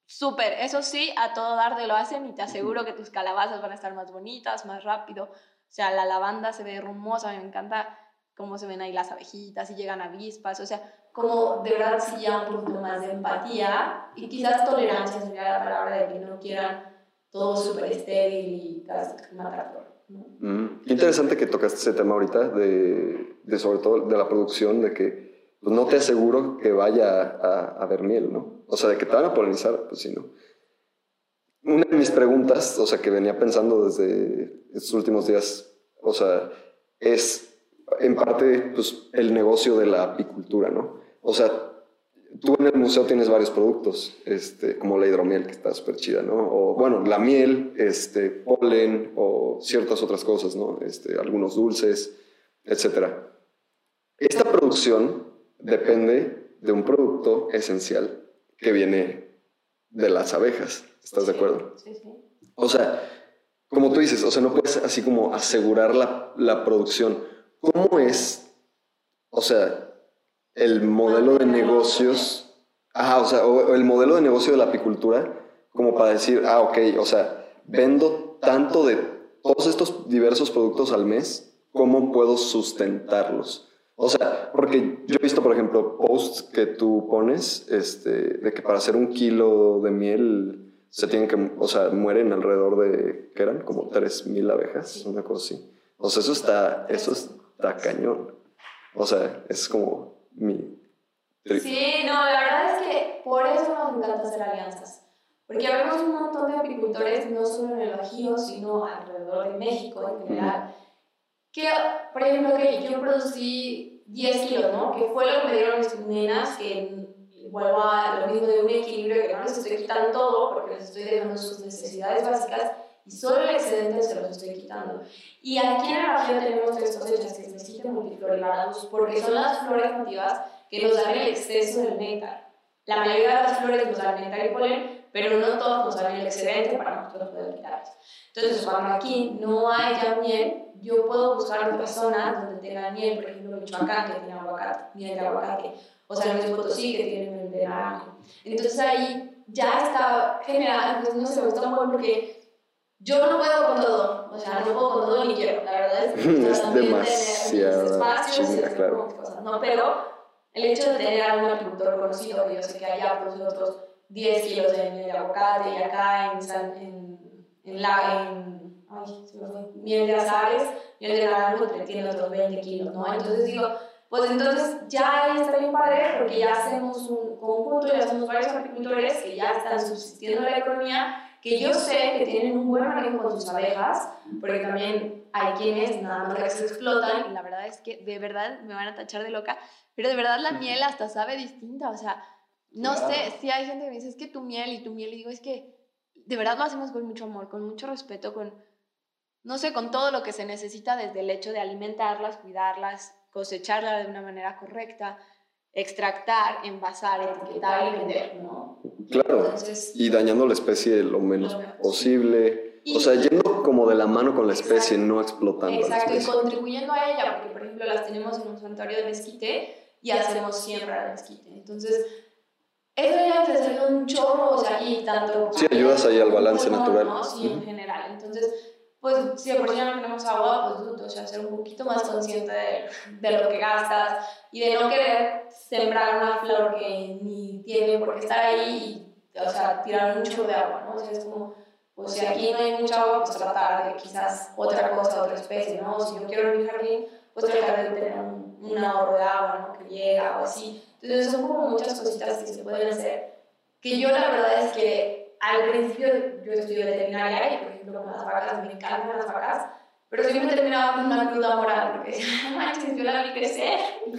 súper, eso sí, a todo dar de lo hacen y te aseguro que tus calabazas van a estar más bonitas, más rápido. O sea, la lavanda se ve hermosa, me encanta cómo se ven ahí las abejitas y llegan avispas, o sea, como de verdad sí ya un poquito más de empatía y quizás tolerancia sería la palabra de que no quieran todo súper estéril y casi matar todo. ¿no? Mm. Qué interesante que tocaste ese tema ahorita, de, de sobre todo de la producción, de que pues, no te aseguro que vaya a, a haber miel, ¿no? O sea, de que te van a polinizar, pues sí, ¿no? Una de mis preguntas, o sea, que venía pensando desde estos últimos días, o sea, es en parte pues, el negocio de la apicultura, ¿no? O sea, tú en el museo tienes varios productos, este, como la hidromiel, que está súper chida, ¿no? O, bueno, la miel, este, polen o ciertas otras cosas, ¿no? Este, algunos dulces, etc. Esta producción depende de un producto esencial, que viene de las abejas. ¿Estás de acuerdo? Sí, sí. O sea, como tú dices, o sea, no puedes así como asegurar la, la producción. ¿Cómo es, o sea, el modelo de negocios? Ajá, o sea, o el modelo de negocio de la apicultura, como para decir, ah, ok, o sea, vendo tanto de todos estos diversos productos al mes, ¿cómo puedo sustentarlos? O sea, porque yo he visto, por ejemplo, posts que tú pones, este, de que para hacer un kilo de miel se tienen que, o sea, mueren alrededor de, ¿qué eran? Como 3.000 abejas, una cosa así. O sea, eso está, eso está cañón. O sea, es como mi... Sí, no, la verdad es que por eso nos encanta hacer alianzas. Porque vemos un montón de apicultores, no solo en el Bajío, sino alrededor de México en general, que, por ejemplo, que yo producí 10 kilos, ¿no? Que fue lo que me dieron mis nenas, que vuelvo a lo mismo de un equilibrio que no les estoy quitando todo porque les estoy dejando sus necesidades básicas y solo el excedente se los estoy quitando. Y aquí en el Bajío tenemos tres cosechas que se necesitan multiflorilados porque son las flores nativas que nos dan el exceso del néctar. La mayoría de las flores nos dan néctar y polen, pero no todos nos dan el excedente para nosotros poder quitarlos. Entonces, cuando aquí no hay ya miel, yo puedo buscar otras zonas donde tengan miel, por ejemplo, Michoacán, que tiene aguacate, miel de aguacate, o San Luis Potosí, que tiene miel de naranjo. Entonces ahí ya está generado, pues no sé, me gusta muy porque yo no puedo con todo, o sea, no puedo con todo ni quiero, la verdad es que es demasiado espacios, chinga, claro. cosas, ¿no? Pero el hecho de tener a un apicultor conocido, que yo sé que allá produce otros 10 kilos de de aguacate y acá en, San, en, en, la, en ay, se miel de azares, miel de naranjo, tiene otros 20 kilos, ¿no? Entonces digo, pues entonces ya está bien padre porque ya hacemos un conjunto, ya somos varios apicultores que ya están subsistiendo la economía, que yo sé que tienen un buen manejo con sus abejas, porque también hay quienes nada más las explotan y la verdad es que de verdad me van a tachar de loca, pero de verdad la miel hasta sabe distinta, o sea, no sé, si hay gente que me dice, es que tu miel y tu miel, y digo, es que de verdad lo hacemos con mucho amor, con mucho respeto, con, no sé, con todo lo que se necesita desde el hecho de alimentarlas, cuidarlas, cosecharla de una manera correcta, extractar, envasar, etiquetar y vender, ¿no? Claro, y dañando la especie lo menos, posible. o sea, yendo como de la mano con la especie, no explotando. Exacto, y contribuyendo a ella, porque por ejemplo las tenemos en un santuario de mezquite y hacemos siembra de mezquite. Entonces, eso ya te hace un chorro, o sea, y tanto... Sí, ayudas ahí al balance natural. ¿no? Sí, en general. Entonces, pues si de por sí no tenemos agua, pues o sea, ser un poquito más consciente de, de, lo que gastas y de no querer sembrar una flor que ni tiene por qué estar ahí y, o sea, tirar mucho de agua, ¿no? O sea, es como, pues si aquí no hay mucha agua, pues tratar de quizás otra cosa, otra especie, ¿no? Si yo quiero mi jardín, pues tratar de tener un, un ahorro de agua, ¿no? Que llega o así. Entonces son como muchas cositas que se pueden hacer, que yo la verdad es que al principio yo estudié veterinaria y, por ejemplo, con las vacas, me encantan las vacas, pero siempre terminaba con una cruda moral, porque decía, manches, yo la vi crecer, y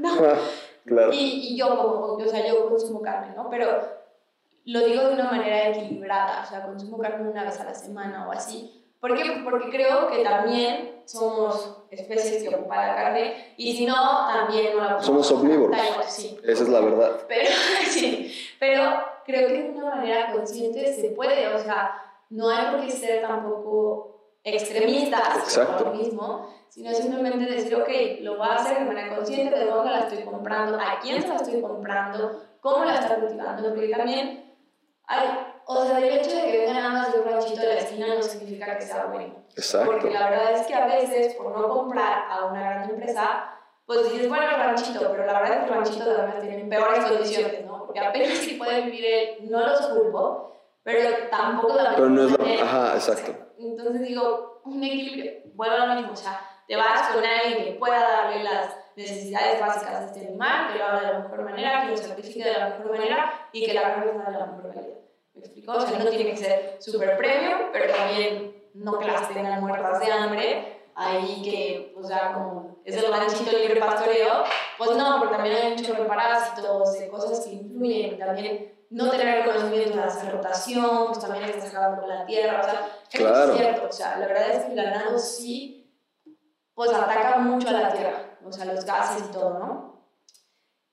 no. Claro. Y, y, yo, como, o sea, yo consumo carne, ¿no? Pero lo digo de una manera equilibrada, o sea, consumo carne una vez a la semana o así. ¿Por qué? Porque creo que también somos especies que ocupan la carne y si no, también no la Somos omnívoros. Sí. Esa es la verdad. Pero, sí, pero creo que de una manera consciente se puede, o sea, no hay por qué ser tampoco extremistas por lo mismo, sino simplemente decir, ok, lo voy a hacer de manera consciente, de dónde la estoy comprando, a quién se la estoy comprando, cómo la está cultivando, porque también hay, o sea, el hecho de que venga nada más de un ranchito de la esquina no significa que sea bueno. Exacto. Porque la verdad es que a veces, por no comprar a una gran empresa, pues dices, bueno, el ranchito, pero la verdad es que el ranchito además tiene peores condiciones. Porque apenas si puede vivir él, no los culpo, pero tampoco la Pero no es la... Ajá, exacto. Entonces digo, un equilibrio, vuelvo a lo mismo, o sea, te vas con alguien que pueda darle las necesidades básicas de este animal, que lo haga de la mejor manera, que lo sacrifique de la mejor manera y que la carne sea de la mejor calidad. ¿Me explico? O sea, no tiene que ser súper premio, pero también no que las tengan muertas de hambre, ahí que, o sea, como es el ranchito libre pastoreo, pues no, porque también hay muchos parásitos, cosas que influyen, también no tener conocimiento de hacer rotación, pues también estás acabando con la tierra, o sea, claro. es cierto, o sea, la verdad es que el ganado sí, pues ataca mucho a la tierra, o sea, los gases y todo, ¿no?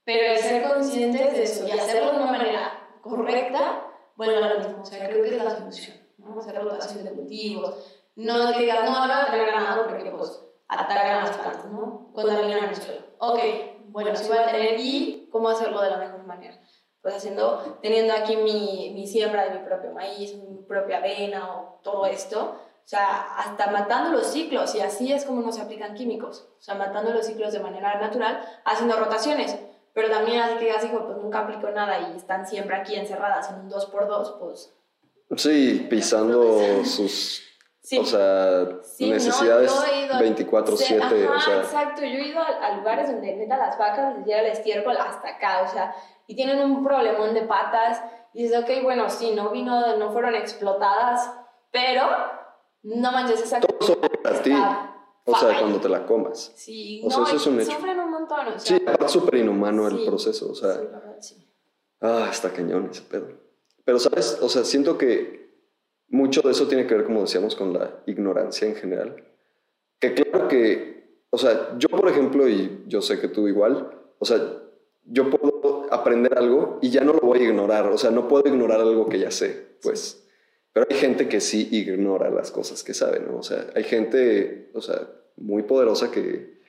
pero el ser conscientes de eso y hacerlo de una manera correcta, bueno, lo mismo, o sea, creo que es la solución, ¿no? Hacer rotación de cultivos, no digas, no, no voy a tener ganado porque pues atacan las plantas, ¿no? Contaminan el suelo. Ok, bueno, sí voy a tener y cómo hacerlo de la mejor manera. Pues haciendo, teniendo aquí mi, mi siembra de mi propio maíz, mi propia avena o todo esto, o sea, hasta matando los ciclos, y así es como nos aplican químicos, o sea, matando los ciclos de manera natural, haciendo rotaciones. Pero también así que digas, hijo, pues nunca aplico nada y están siempre aquí encerradas en un 2x2, pues... Sí, pisando sus o sea, necesidades 24/7. o sea. Exacto, yo he ido a, lugares donde neta las vacas les llega el estiércol hasta acá, o sea, y tienen un problemón de patas, y dices, ok, bueno, sí, no vino, no fueron explotadas, pero no manches esa Todo para ti. O sea, cuando te la comas. Sí, o sea, eso es un hecho. sufren un montón. O sea, sí, es súper inhumano el proceso, o sea. Sí, verdad, sí. Ah, está cañón ese pedo. Pero, ¿sabes? O sea, siento que mucho de eso tiene que ver, como decíamos, con la ignorancia en general. Que claro que, o sea, yo por ejemplo, y yo sé que tú igual, o sea, yo puedo aprender algo y ya no lo voy a ignorar, o sea, no puedo ignorar algo que ya sé, pues. Pero hay gente que sí ignora las cosas que sabe, ¿no? O sea, hay gente, o sea, muy poderosa que,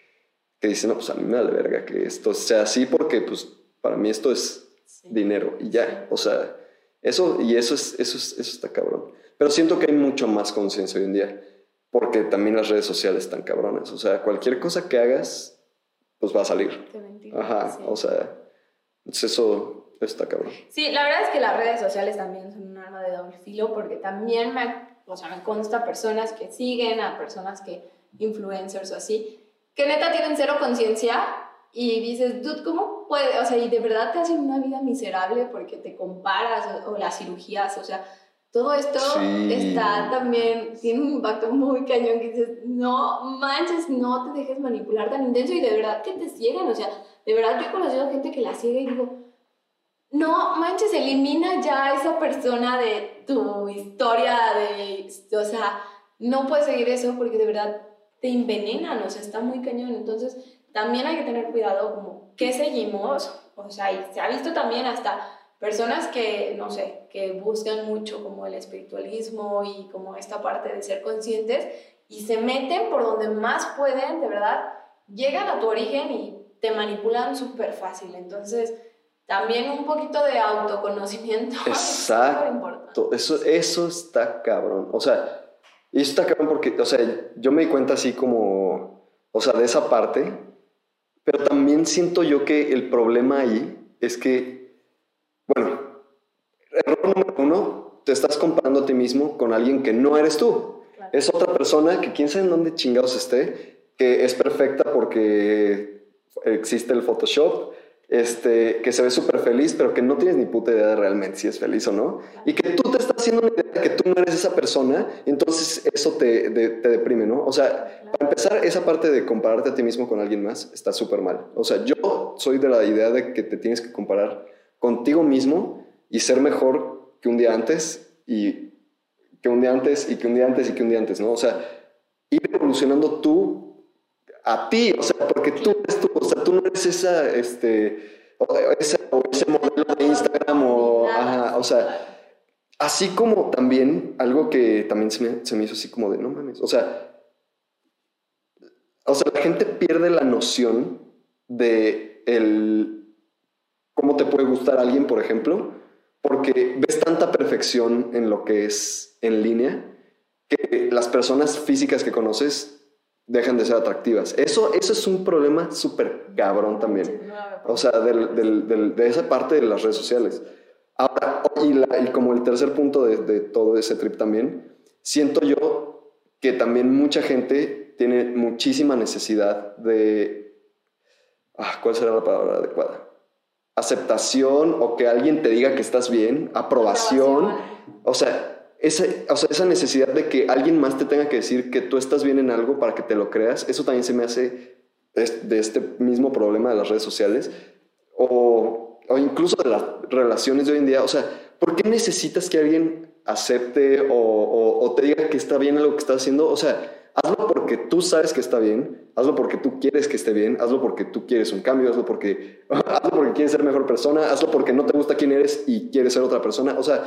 que dice, no, pues a mí me da verga que esto sea así porque, pues, para mí esto es dinero y ya, o sea, eso, y eso, es, eso, es, eso está cabrón. Pero siento que hay mucho más conciencia hoy en día, porque también las redes sociales están cabronas. O sea, cualquier cosa que hagas, pues va a salir. Ajá, o sea, pues eso está cabrón. Sí, la verdad es que las redes sociales también son un arma de doble filo, porque también me, o sea, me consta personas que siguen, a personas que, influencers o así, que neta tienen cero conciencia y dices, dude, ¿cómo puede? O sea, y de verdad te hacen una vida miserable porque te comparas o, o las cirugías, o sea, todo esto está también, tiene un impacto muy cañón que dices, no manches, no te dejes manipular tan intenso y de verdad que te ciegan, o sea, de verdad yo he conocido gente que la ciega y digo, no manches, elimina ya a esa persona de tu historia, de, o sea, no puedes seguir eso porque de verdad te envenenan, o sea, está muy cañón, entonces también hay que tener cuidado como qué seguimos, o sea, y se ha visto también hasta personas que, no sé, que buscan mucho como el espiritualismo y como esta parte de ser conscientes y se meten por donde más pueden, de verdad, llegan a tu origen y te manipulan súper fácil. Entonces, también un poquito de autoconocimiento. Exacto. Es eso, eso está cabrón. O sea, y está cabrón porque, o sea, yo me di cuenta así como, o sea, de esa parte, pero también siento yo que el problema ahí es que bueno, error número uno, te estás comparando a ti mismo con alguien que no eres tú. Es otra persona que quién sabe en dónde chingados esté, que es perfecta porque existe el Photoshop, este, que se ve súper feliz, pero que no tienes ni puta idea de realmente si es feliz o no. Y que tú te estás haciendo una idea de que tú no eres esa persona, entonces eso te, te deprime, ¿no? O sea, para empezar, esa parte de compararte a ti mismo con alguien más está súper mal. O sea, yo soy de la idea de que te tienes que comparar contigo mismo y ser mejor que un día antes y que un día antes y que un día antes y que un día antes, ¿no? O sea, ir evolucionando tú a ti, o sea, porque tú eres tú, o sea, tú no eres esa, este, ese, ese modelo de Instagram o, ajá, o sea, así como también algo que también se me, se me hizo así como de, no mames, o sea, o sea, la gente pierde la noción de el cómo te puede gustar alguien, por ejemplo, porque ves tanta perfección en lo que es en línea que las personas físicas que conoces dejan de ser atractivas. Eso, eso es un problema súper cabrón también. O sea, de esa parte de las redes sociales. Ahora, y, como el tercer punto de, de, todo ese trip también, siento yo que también mucha gente tiene muchísima necesidad de... Ah, ¿Cuál será la palabra adecuada? Aceptación o que alguien te diga que estás bien, aprobación. O sea, esa, o sea, esa necesidad de que alguien más te tenga que decir que tú estás bien en algo para que te lo creas, eso también se me hace de este mismo problema de las redes sociales o, o incluso de las relaciones de hoy en día. O sea, ¿por qué necesitas que alguien acepte o, o, o te diga que está bien algo que estás haciendo? O sea, hazlo porque tú sabes que está bien, hazlo porque tú quieres que esté bien, hazlo porque tú quieres un cambio, hazlo porque, hazlo porque quieres ser mejor persona, hazlo porque no te gusta quién eres y quieres ser otra persona. O sea,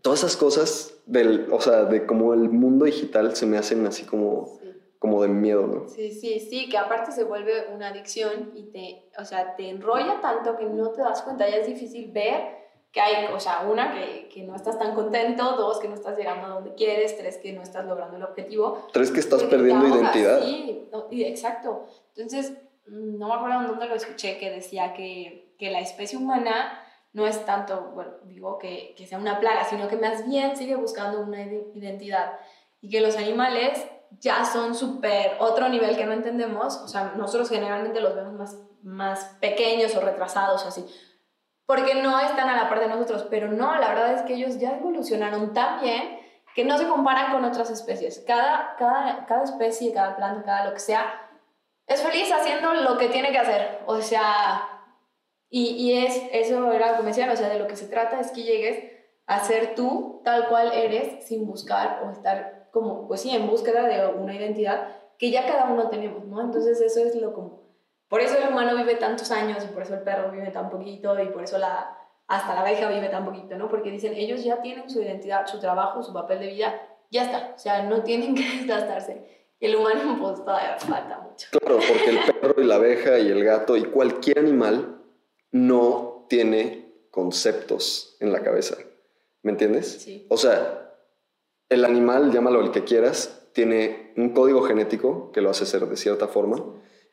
todas esas cosas del, o sea, de como el mundo digital se me hacen así como, como de miedo, ¿no? Sí, sí, sí, que aparte se vuelve una adicción y te, o sea, te enrolla tanto que no te das cuenta, ya es difícil ver que hay, o sea, una, que, que, no estás tan contento, dos, que no estás llegando a donde quieres, tres, que no estás logrando el objetivo. Tres, que estás perdiendo identidad. Sí, exacto. Entonces, mm, no me acuerdo dónde lo escuché, que decía que, que la especie humana no es tanto, bueno, digo que, que sea una plaga, sino que más bien sigue buscando una identidad y que los animales ya son súper otro nivel que no entendemos, o sea, nosotros generalmente los vemos más, más pequeños o retrasados o así, porque no están a la par de nosotros, pero no, la verdad es que ellos ya evolucionaron tan bien que no se comparan con otras especies. Cada, cada, cada especie, cada planta, cada lo que sea, es feliz haciendo lo que tiene que hacer. O sea, y, y es, eso era me decían, o sea, de lo que se trata es que llegues a ser tú tal cual eres sin buscar o estar como, pues sí, en búsqueda de una identidad que ya cada uno tenemos, ¿no? Entonces eso es lo como por eso el humano vive tantos años y por eso el perro vive tan poquito y por eso la, hasta la abeja vive tan poquito, ¿no? Porque dicen, ellos ya tienen su identidad, su trabajo, su papel de vida, ya está. O sea, no tienen que desgastarse. El humano, pues todavía falta mucho. Claro, porque el perro y la abeja y el gato y cualquier animal no tiene conceptos en la cabeza. ¿Me entiendes? Sí. O sea, el animal, llámalo el que quieras, tiene un código genético que lo hace ser de cierta forma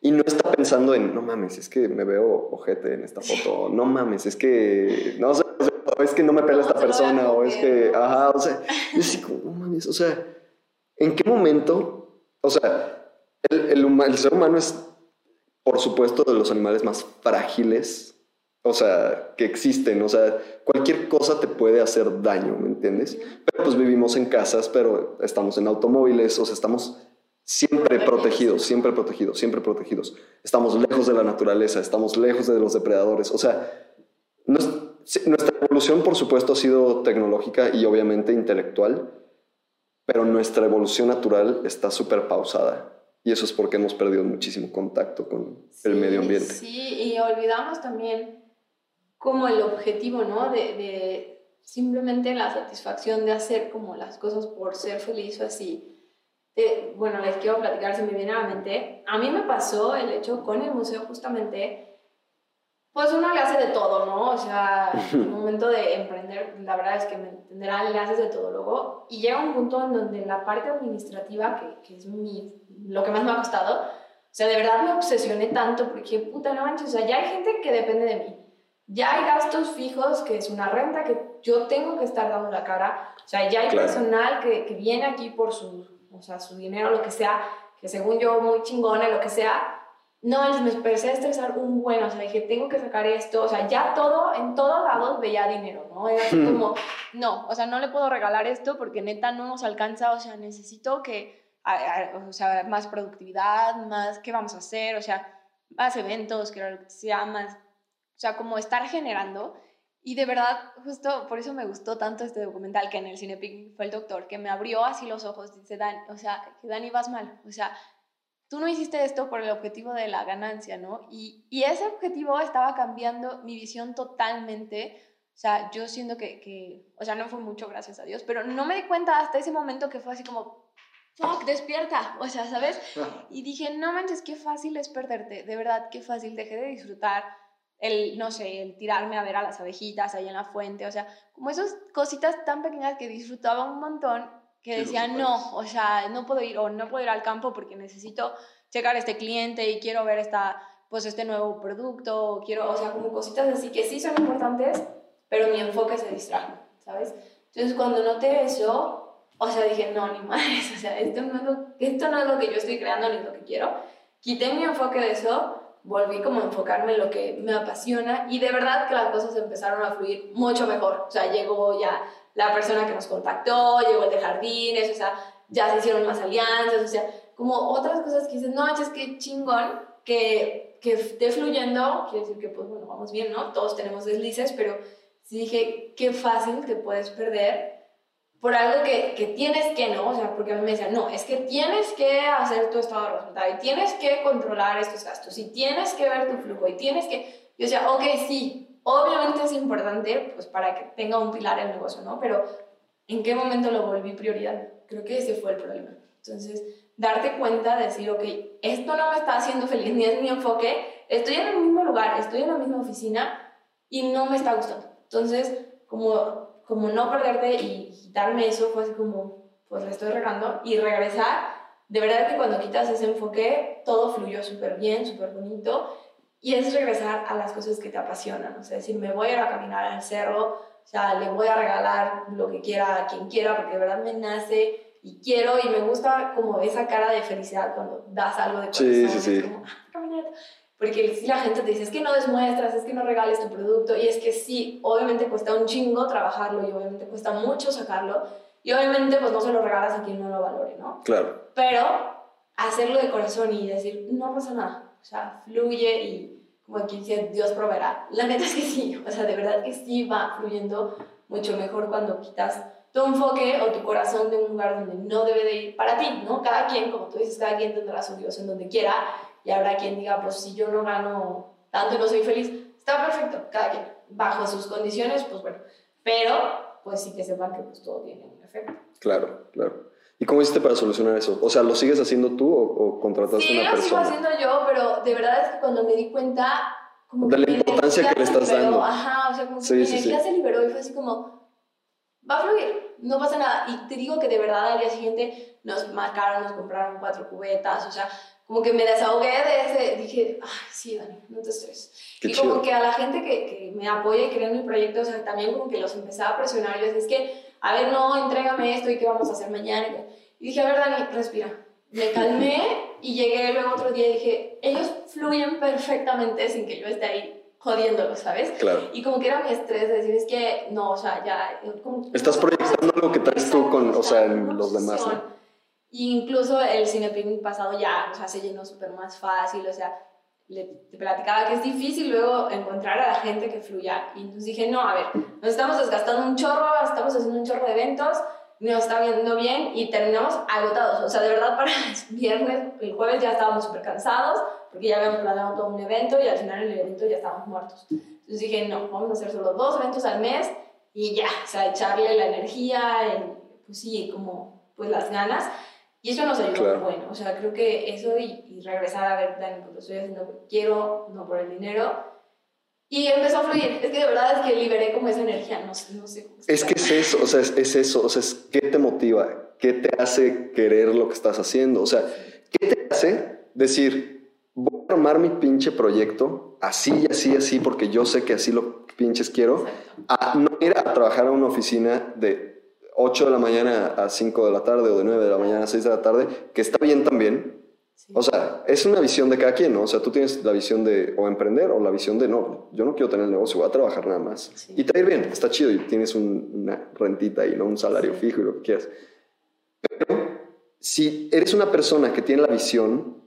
y no está pensando en, no mames, es que me veo ojete en esta foto, no mames, es que, no sé, o es que no me pela esta persona, o es que, ajá, o sea, es como, no mames, o sea, ¿en qué momento, o sea, el, el, el ser humano es, por supuesto, de los animales más frágiles, o sea, que existen, o sea, cualquier cosa te puede hacer daño, ¿me entiendes? Pero pues vivimos en casas, pero estamos en automóviles, o sea, estamos Siempre protegidos, siempre protegidos, siempre protegidos. Estamos lejos de la naturaleza, estamos lejos de los depredadores. O sea, nuestra evolución, por supuesto, ha sido tecnológica y obviamente intelectual, pero nuestra evolución natural está súper pausada. Y eso es porque hemos perdido muchísimo contacto con el medio ambiente. Sí, y olvidamos también como el objetivo, ¿no? De, de simplemente la satisfacción de hacer como las cosas por ser feliz o así eh, bueno, les quiero platicar, si me viene a la mente. A mí me pasó el hecho con el museo justamente, pues uno le hace de todo, ¿no? O sea, en el momento de emprender, la verdad es que me entenderán, le haces de todo luego. Y llega un punto en donde la parte administrativa, que, que es mi, lo que más me ha costado, o sea, de verdad me obsesioné tanto porque, puta, no manches, o sea, ya hay gente que depende de mí. Ya hay gastos fijos, que es una renta que yo tengo que estar dando la cara. O sea, ya hay personal que, que viene aquí por sus o sea, su dinero, lo que sea, que según yo muy chingona, lo que sea, no, me empecé a estresar un buen, o sea, dije, tengo que sacar esto, o sea, ya todo, en todos lados veía dinero, ¿no? Era así como, no, o sea, no le puedo regalar esto porque neta no nos alcanza, o sea, necesito que, o sea, más productividad, más, ¿qué vamos a hacer? O sea, más eventos, que sea más, o sea, como estar generando. Y de verdad, justo por eso me gustó tanto este documental que en el Cinepic fue el doctor, que me abrió así los ojos, dice, Dan, o sea, que Dani vas mal, o sea, tú no hiciste esto por el objetivo de la ganancia, ¿no? Y, y ese objetivo estaba cambiando mi visión totalmente, o sea, yo siento que, que, o sea, no fue mucho, gracias a Dios, pero no me di cuenta hasta ese momento que fue así como, fuck, despierta, o sea, ¿sabes? Y dije, no manches, qué fácil es perderte, de verdad, qué fácil, dejé de disfrutar el, no sé, el tirarme a ver a las abejitas ahí en la fuente, o sea, como esas cositas tan pequeñas que disfrutaba un montón, que decía, no, o sea, no puedo ir, o no puedo ir al campo porque necesito checar este cliente y quiero ver esta, pues este nuevo producto, quiero, o sea, como cositas así que sí son importantes, pero mi enfoque se distrajo, ¿sabes? Entonces cuando noté eso, o sea, dije, no, ni más, o sea, esto no, es lo, esto no es lo que yo estoy creando ni lo que quiero. Quité mi enfoque de eso volví como a enfocarme en lo que me apasiona y de verdad que las cosas empezaron a fluir mucho mejor. O sea, llegó ya la persona que nos contactó, llegó el de jardines, o sea, ya se hicieron más alianzas, o sea, como otras cosas que dices, no, es que chingón, que, que esté fluyendo, quiere decir que pues bueno, vamos bien, ¿no? Todos tenemos deslices, pero sí dije, qué fácil te puedes perder por algo que, que, tienes que, ¿no? O sea, porque a mí me decían, no, es que tienes que hacer tu estado de resultado y tienes que controlar estos gastos y tienes que ver tu flujo y tienes que... Yo decía, ok, sí, obviamente es importante, pues para que tenga un pilar el negocio, ¿no? Pero ¿en qué momento lo volví prioridad? Creo que ese fue el problema. Entonces, darte cuenta, de decir, ok, esto no me está haciendo feliz, ni es mi enfoque, estoy en el mismo lugar, estoy en la misma oficina y no me está gustando. Entonces, como como no perderte y quitarme eso fue así como, pues le estoy regando y regresar. De verdad que cuando quitas ese enfoque, todo fluyó súper bien, súper bonito. Y es regresar a las cosas que te apasionan. O sea, decir, me voy a ir a caminar al cerro, o sea, le voy a regalar lo que quiera a quien quiera, porque de verdad me nace y quiero y me gusta como esa cara de felicidad cuando das algo de corazón. Sí, sí, sí. Como, ah, porque si la gente te dice, es que no desmuestras, es que no regales tu producto, y es que sí, obviamente cuesta un chingo trabajarlo y obviamente cuesta mucho sacarlo, y obviamente pues no se lo regalas a quien no lo valore, ¿no? Claro. Pero hacerlo de corazón y decir, no pasa nada, o sea, fluye y como quien dice, Dios proveerá. La neta es que sí, o sea, de verdad que sí va fluyendo mucho mejor cuando quitas tu enfoque o tu corazón de un lugar donde no debe de ir para ti, ¿no? Cada quien, como tú dices, cada quien tendrá su Dios en donde quiera y habrá quien diga, pues si yo no gano tanto y no soy feliz, está perfecto, cada quien, bajo sus condiciones, pues bueno, pero pues sí que sepan que pues todo tiene un efecto. Claro, claro. ¿Y cómo hiciste para solucionar eso? O sea, ¿lo sigues haciendo tú o, contrataste sí, una persona? Sí, lo sigo haciendo yo, pero de verdad es que cuando me di cuenta... Como de la importancia que le estás dando. Ajá, o sea, como que mi energía se liberó y fue así como, va a fluir, no pasa nada. Y te digo que de verdad al día siguiente nos marcaron, nos compraron cuatro cubetas, o sea, como que me desahogué de ese, dije, ay, sí, Dani, no te estreses. y como que a la gente que, que, me apoya y cree en mi proyecto, o sea, también como que los empezaba a presionar. Yo decía, es que, a ver, no, entrégame esto y qué vamos a hacer mañana. Y dije, a ver, Dani, respira. Me calmé y llegué luego otro día y dije, ellos fluyen perfectamente sin que yo esté ahí jodiéndolos, ¿sabes? Claro. Y como que era mi estrés de decir, es que, no, o sea, ya... Como, Estás proyectando lo que traes tú con, o sea, en los demás, ¿no? Y incluso el cinepin pasado ya, o sea, se llenó súper más fácil, o sea, le, platicaba que es difícil luego encontrar a la gente que fluya. Y entonces dije, no, a ver, nos estamos desgastando un chorro, estamos haciendo un chorro de eventos, nos está viendo bien y terminamos agotados. O sea, de verdad, para el viernes, el jueves ya estábamos súper cansados porque ya habíamos planeado todo un evento y al final el evento ya estábamos muertos. Entonces dije, no, vamos a hacer solo dos eventos al mes y ya, o sea, echarle la energía, y, pues sí, como pues las ganas. Y eso nos ayudó muy bueno. O sea, creo que eso y, regresar a ver, Dani, pues lo estoy haciendo porque quiero, no por el dinero. Y empezó a fluir. Es que de verdad es que liberé como esa energía. No, no sé cómo Es que es eso, o sea, es, es, eso. O sea, es qué te motiva, qué te hace querer lo que estás haciendo. O sea, qué te hace decir, voy a armar mi pinche proyecto así, así, así, porque yo sé que así lo pinches quiero, a no ir a trabajar a una oficina de 8 de la mañana a 5 de la tarde o de 9 de la mañana a 6 de la tarde, que está bien también. O sea, es una visión de cada quien, ¿no? O sea, tú tienes la visión de o emprender o la visión de no, yo no quiero tener el negocio, voy a trabajar nada más. Y te va a ir bien, está chido y tienes una rentita y ¿no? Un salario fijo y lo que quieras. Pero si eres una persona que tiene la visión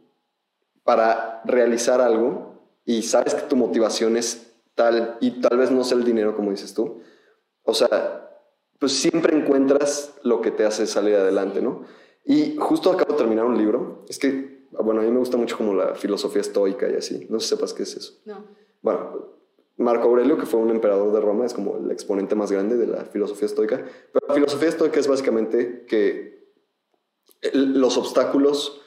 para realizar algo y sabes que tu motivación es tal y tal vez no sea el dinero como dices tú, o sea, pues siempre encuentras lo que te hace salir adelante, ¿no? Y justo acabo de terminar un libro. Es que, bueno, a mí me gusta mucho como la filosofía estoica y así. No sé si sepas qué es eso. No. Bueno, Marco Aurelio, que fue un emperador de Roma, es como el exponente más grande de la filosofía estoica. Pero la filosofía estoica es básicamente que los obstáculos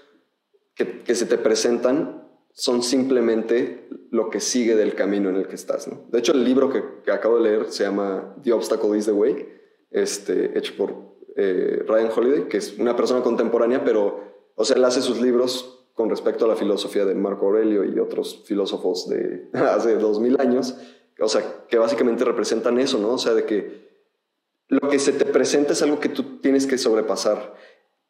que, que se te presentan son simplemente lo que sigue del camino en el que estás. ¿no? De hecho, el libro que, que acabo de leer se llama The Obstacle is the Way este, hecho por eh, Ryan Holiday, que es una persona contemporánea, pero, o sea, él hace sus libros con respecto a la filosofía de Marco Aurelio y otros filósofos de hace dos mil años, o sea, que básicamente representan eso, ¿no? O sea, de que lo que se te presenta es algo que tú tienes que sobrepasar.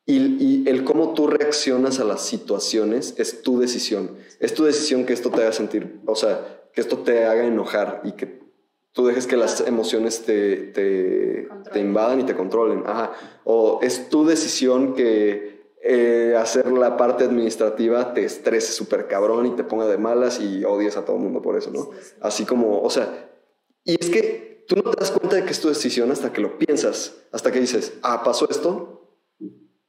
Y, y, el cómo tú reaccionas a las situaciones es tu decisión. Es tu decisión que esto te haga sentir, o sea, que esto te haga enojar y que tú dejes que las emociones te, te, te, invadan y te controlen. Ajá. O es tu decisión que eh, hacer la parte administrativa te estrese súper cabrón y te ponga de malas y odies a todo el mundo por eso, ¿no? Así como, o sea, y es que tú no te das cuenta de que es tu decisión hasta que lo piensas, hasta que dices, ah, pasó esto,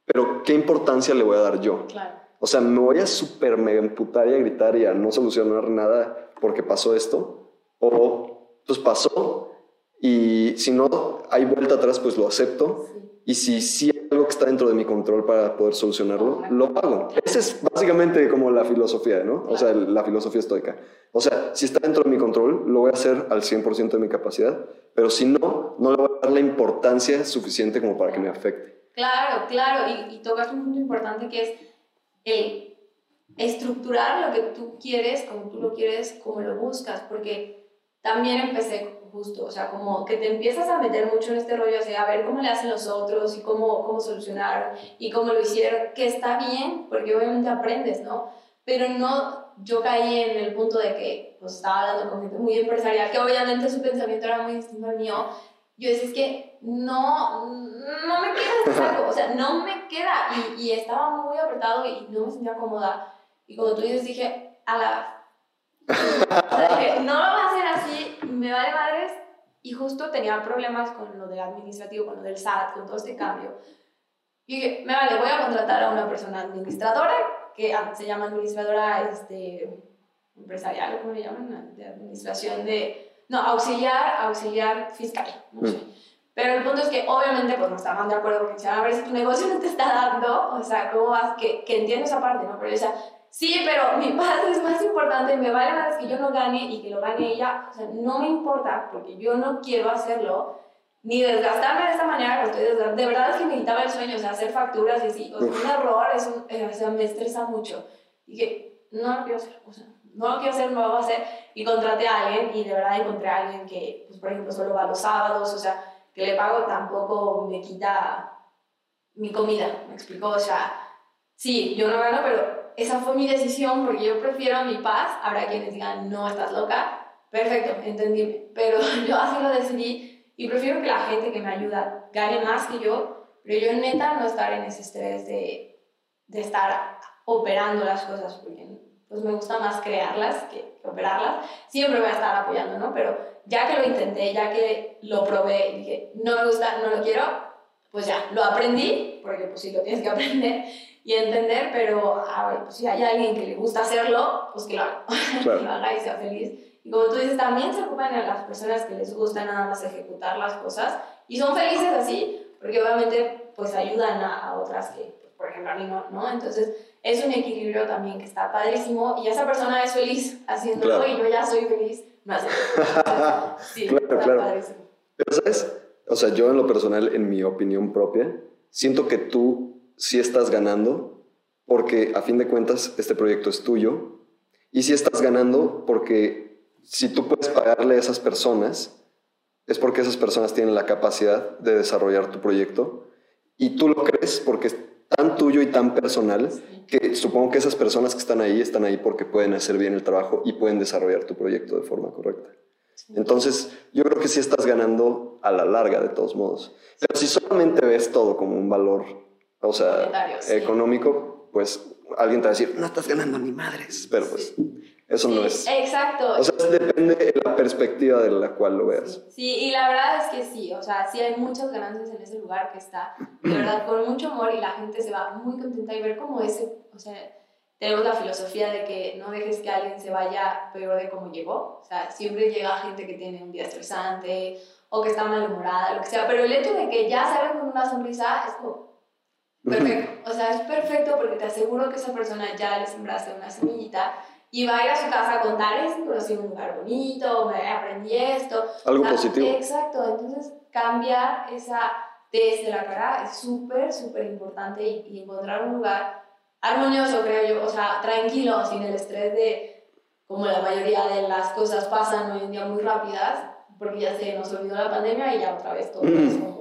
pero ¿qué importancia le voy a dar yo? Claro. O sea, me voy a súper mega emputar y a gritar y a no solucionar nada porque pasó esto, o pues pasó y si no hay vuelta atrás, pues lo acepto. Y si sí hay algo que está dentro de mi control para poder solucionarlo, lo hago. Esa es básicamente como la filosofía, ¿no? O sea, la filosofía estoica. O sea, si está dentro de mi control, lo voy a hacer al 100% de mi capacidad, pero si no, no le voy a dar la importancia suficiente como para que me afecte. Claro, claro. Y, y tocas un punto importante que es el estructurar lo que tú quieres, como tú lo quieres, como lo buscas, porque también empecé justo, o sea, como que te empiezas a meter mucho en este rollo, o sea, a ver cómo le hacen los otros y cómo, cómo solucionaron y cómo lo hicieron, que está bien, porque obviamente aprendes, ¿no? Pero no, yo caí en el punto de que, pues, estaba hablando con gente muy empresarial, que obviamente su pensamiento era muy distinto al mío, yo decía, es que no, no me queda este saco, o sea, no me queda, y, y estaba muy apretado y no me sentía cómoda, y como tú dices, dije, a la o sea, no lo voy a hacer así, me vale madres. Y justo tenía problemas con lo de administrativo, con lo del SAT, con todo este cambio. Y dije, me vale, voy a contratar a una persona administradora, que se llama administradora este, empresarial, ¿cómo le llaman? De administración de... No, auxiliar, auxiliar fiscal, no sé. Pero el punto es que obviamente pues no estaban de acuerdo porque decían, a ver si tu negocio no te está dando, o sea, ¿cómo vas? Que, que entiendo esa parte, ¿no? Pero ella sí, pero mi padre es más importante, me vale más que yo no gane y que lo gane ella, o sea, no me importa porque yo no quiero hacerlo, ni desgastarme de esta manera que estoy desgastando. De verdad es que me quitaba el sueño, o sea, hacer facturas y así, o sea, un error, es un, eh, o sea, me estresa mucho. Y que no lo quiero hacer, o sea, no lo quiero hacer, no lo voy a hacer. Y contraté a alguien y de verdad encontré a alguien que, pues, por ejemplo, solo va los sábados, o sea, que le pago tampoco me quita mi comida, me explicó, o sea, sí, yo no gano, pero esa fue mi decisión porque yo prefiero mi paz. Habrá quienes digan, no, estás loca. Perfecto, entendí. Pero yo así lo decidí y prefiero que la gente que me ayuda gane más que yo, pero yo neta no estar en ese estrés de, de estar operando las cosas porque pues me gusta más crearlas que, que, operarlas. Siempre voy a estar apoyando, ¿no? Pero ya que lo intenté, ya que lo probé y dije, no me gusta, no lo quiero, pues ya, lo aprendí, porque pues sí lo tienes que aprender y entender, pero a ver, pues si hay alguien que le gusta hacerlo, pues que lo haga, claro. que lo haga y sea feliz. Y como tú dices, también se ocupan a las personas que les gusta nada más ejecutar las cosas y son felices así, porque obviamente pues ayudan a, a otras que, por ejemplo, a mí no, ¿no? Entonces es un equilibrio también que está padrísimo y esa persona es feliz haciéndolo claro. y yo ya soy feliz no haciendo. sí, claro, está claro. padrísimo. Pero sabes, o sea, yo en lo personal, en mi opinión propia, siento que tú si estás ganando porque a fin de cuentas este proyecto es tuyo y si estás ganando porque si tú puedes pagarle a esas personas es porque esas personas tienen la capacidad de desarrollar tu proyecto y tú lo crees porque es tan tuyo y tan personal que supongo que esas personas que están ahí están ahí porque pueden hacer bien el trabajo y pueden desarrollar tu proyecto de forma correcta. Entonces, yo creo que sí estás ganando a la larga de todos modos. Pero si solamente ves todo como un valor o sea, económico, pues alguien te va a decir, no estás ganando ni madres, pero pues eso sí, no es. Exacto. O sea, depende de la perspectiva de la cual lo veas. Sí. sí, y la verdad es que sí, o sea, sí hay muchas ganancias en ese lugar que está, de verdad, con mucho amor y la gente se va muy contenta y ver cómo ese, o sea, tenemos la filosofía de que no dejes que alguien se vaya peor de cómo llegó, o sea, siempre llega gente que tiene un día estresante o que está malhumorada, lo que sea, pero el hecho de que ya salgan con una sonrisa es como Perfecto. O sea, es perfecto porque te aseguro que esa persona ya le sembraste una semillita y va a ir a su casa a contar, es conocí un lugar bonito, me aprendí esto. Algo positivo. Exacto. Entonces, cambiar esa desde la cara es súper, súper importante y, y, encontrar un lugar armonioso, creo yo, o sea, tranquilo, sin el estrés de, como la mayoría de las cosas pasan hoy en día muy rápidas, porque ya se nos olvidó la pandemia y ya otra vez todo es como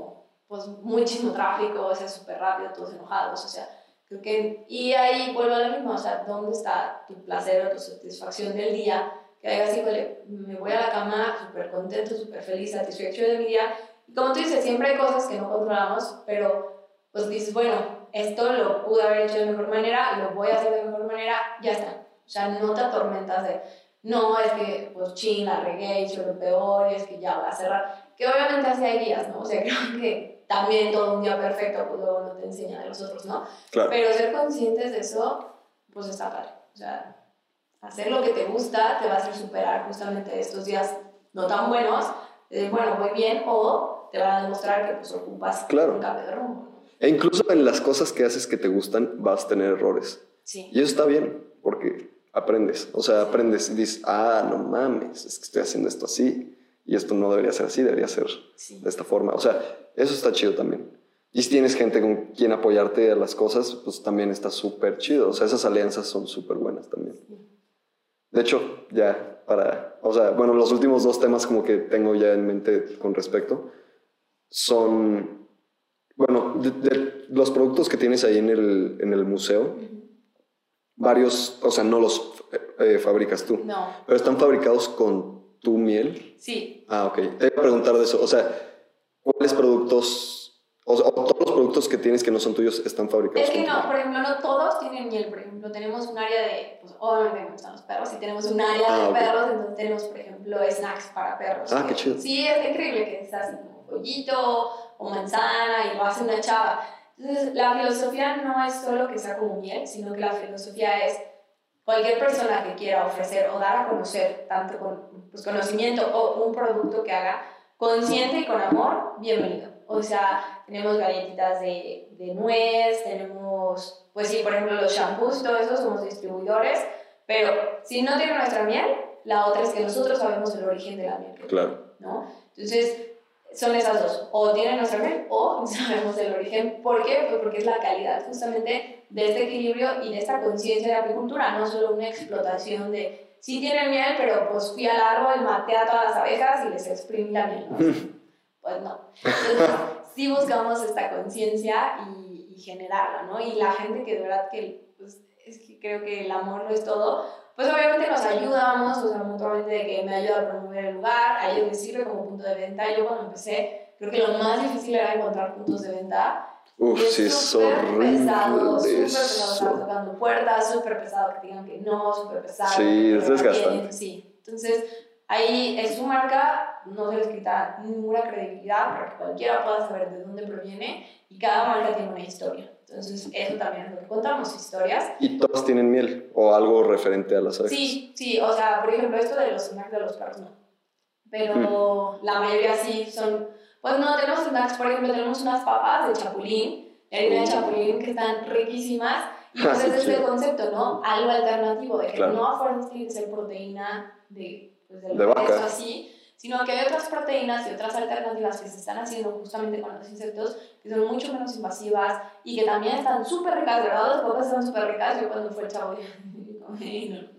pues muchísimo tráfico, o sea, súper rápido, todos enojados, o sea, creo que, y ahí vuelvo a lo mismo, o sea, ¿dónde está tu placer o tu satisfacción del día? Que digas, híjole, me voy a la cama súper contento, súper feliz, satisfecho de mi día, y como tú dices, siempre hay cosas que no controlamos, pero pues dices, bueno, esto lo pude haber hecho de mejor manera, lo voy a hacer de mejor manera, ya está. O sea, no te atormentas de, no, es que, pues, ching, la regué, hice lo peor, y es que ya va a cerrar que obviamente así hay días, ¿no? O sea, creo que también todo un día perfecto, pues luego no te enseña de los otros, ¿no? Claro. Pero ser conscientes de eso, pues está padre. O sea, hacer lo que te gusta te va a hacer superar justamente estos días no tan buenos, de, bueno, voy bien, o te van a demostrar que pues ocupas Claro. un cambio de rumbo. E incluso en las cosas que haces que te gustan vas a tener errores. Sí. Y eso está bien, porque aprendes. O sea, aprendes y dices, ah, no mames, es que estoy haciendo esto así. Y esto no debería ser así, debería ser Sí. de esta forma. O sea, eso está chido también. Y si tienes gente con quien apoyarte a las cosas, pues también está súper chido. O sea, esas alianzas son súper buenas también. De hecho, ya para, o sea, bueno, los últimos dos temas como que tengo ya en mente con respecto son, bueno, de, de los productos que tienes ahí en el, en el museo, varios, o sea, no los eh, fabricas tú, No, pero están fabricados con tu miel. sí. Ah, ok. Te iba a preguntar de eso. O sea, ¿cuáles productos, o, sea, todos los productos que tienes que no son tuyos están fabricados Es que no, miel? por ejemplo, no todos tienen miel. Por ejemplo, tenemos un área de, pues obviamente me gustan los perros, y tenemos un área Ah, de ok. perros, entonces tenemos, por ejemplo, snacks para perros. Ah, que- qué chido. Sí, es increíble que es así como pollito o manzana y lo hace una chava. Entonces, la filosofía no es solo que sea como miel, sino que la filosofía es cualquier persona que quiera ofrecer o dar a conocer tanto con pues, conocimiento o un producto que haga consciente y con amor, bienvenido. O sea, tenemos galletitas de, de nuez, tenemos, pues sí, por ejemplo, los shampoos, todo eso somos distribuidores, pero si no tiene nuestra miel, la otra es que nosotros sabemos el origen de la miel. Claro. ¿no? Entonces, son esas dos. O tienen nuestra miel o sabemos el origen. ¿Por qué? Pues porque es la calidad justamente de este equilibrio y de esta conciencia de apicultura, no solo una explotación de, sí tienen miel, pero pues fui al árbol, maté a todas las abejas y les exprimí la miel. ¿no? Pues no. Entonces, sí buscamos esta conciencia y, y generarla, ¿no? Y la gente que de verdad que, pues, es que creo que el amor no es todo, pues obviamente nos ayudamos, o sea, mutuamente de que me ayuda a promover el lugar, a ellos les sirve como punto de venta. Yo cuando empecé, creo que lo más difícil era encontrar puntos de venta. Uf, Y sí, es súper pesado, súper pesado estar tocando puertas, súper pesado que digan que no, súper pesado. Sí, es desgastante. Sí, entonces ahí es su marca, no se les quita ninguna credibilidad para que cualquiera pueda saber de dónde proviene y cada marca tiene una historia. Entonces eso también es lo que contamos, historias. Y todas tienen miel o algo referente a las abejas. Sí, sí, o sea, por ejemplo, esto de los snacks de los perros no. Pero Mm. la mayoría sí son. Pues no, tenemos snacks, por ejemplo, tenemos unas papas de chapulín, harina de chapulín, que están riquísimas. Y Ah, pues sí, es este chido. concepto, ¿no? Algo alternativo, de que Claro. no a fuerzas tiene que ser proteína de, pues, del De vaca. así, sino que hay otras proteínas y otras alternativas que se están haciendo justamente con los insectos que son mucho menos invasivas y que también están súper ricas, de verdad, las papas están súper ricas. Yo cuando fue el chavo, no,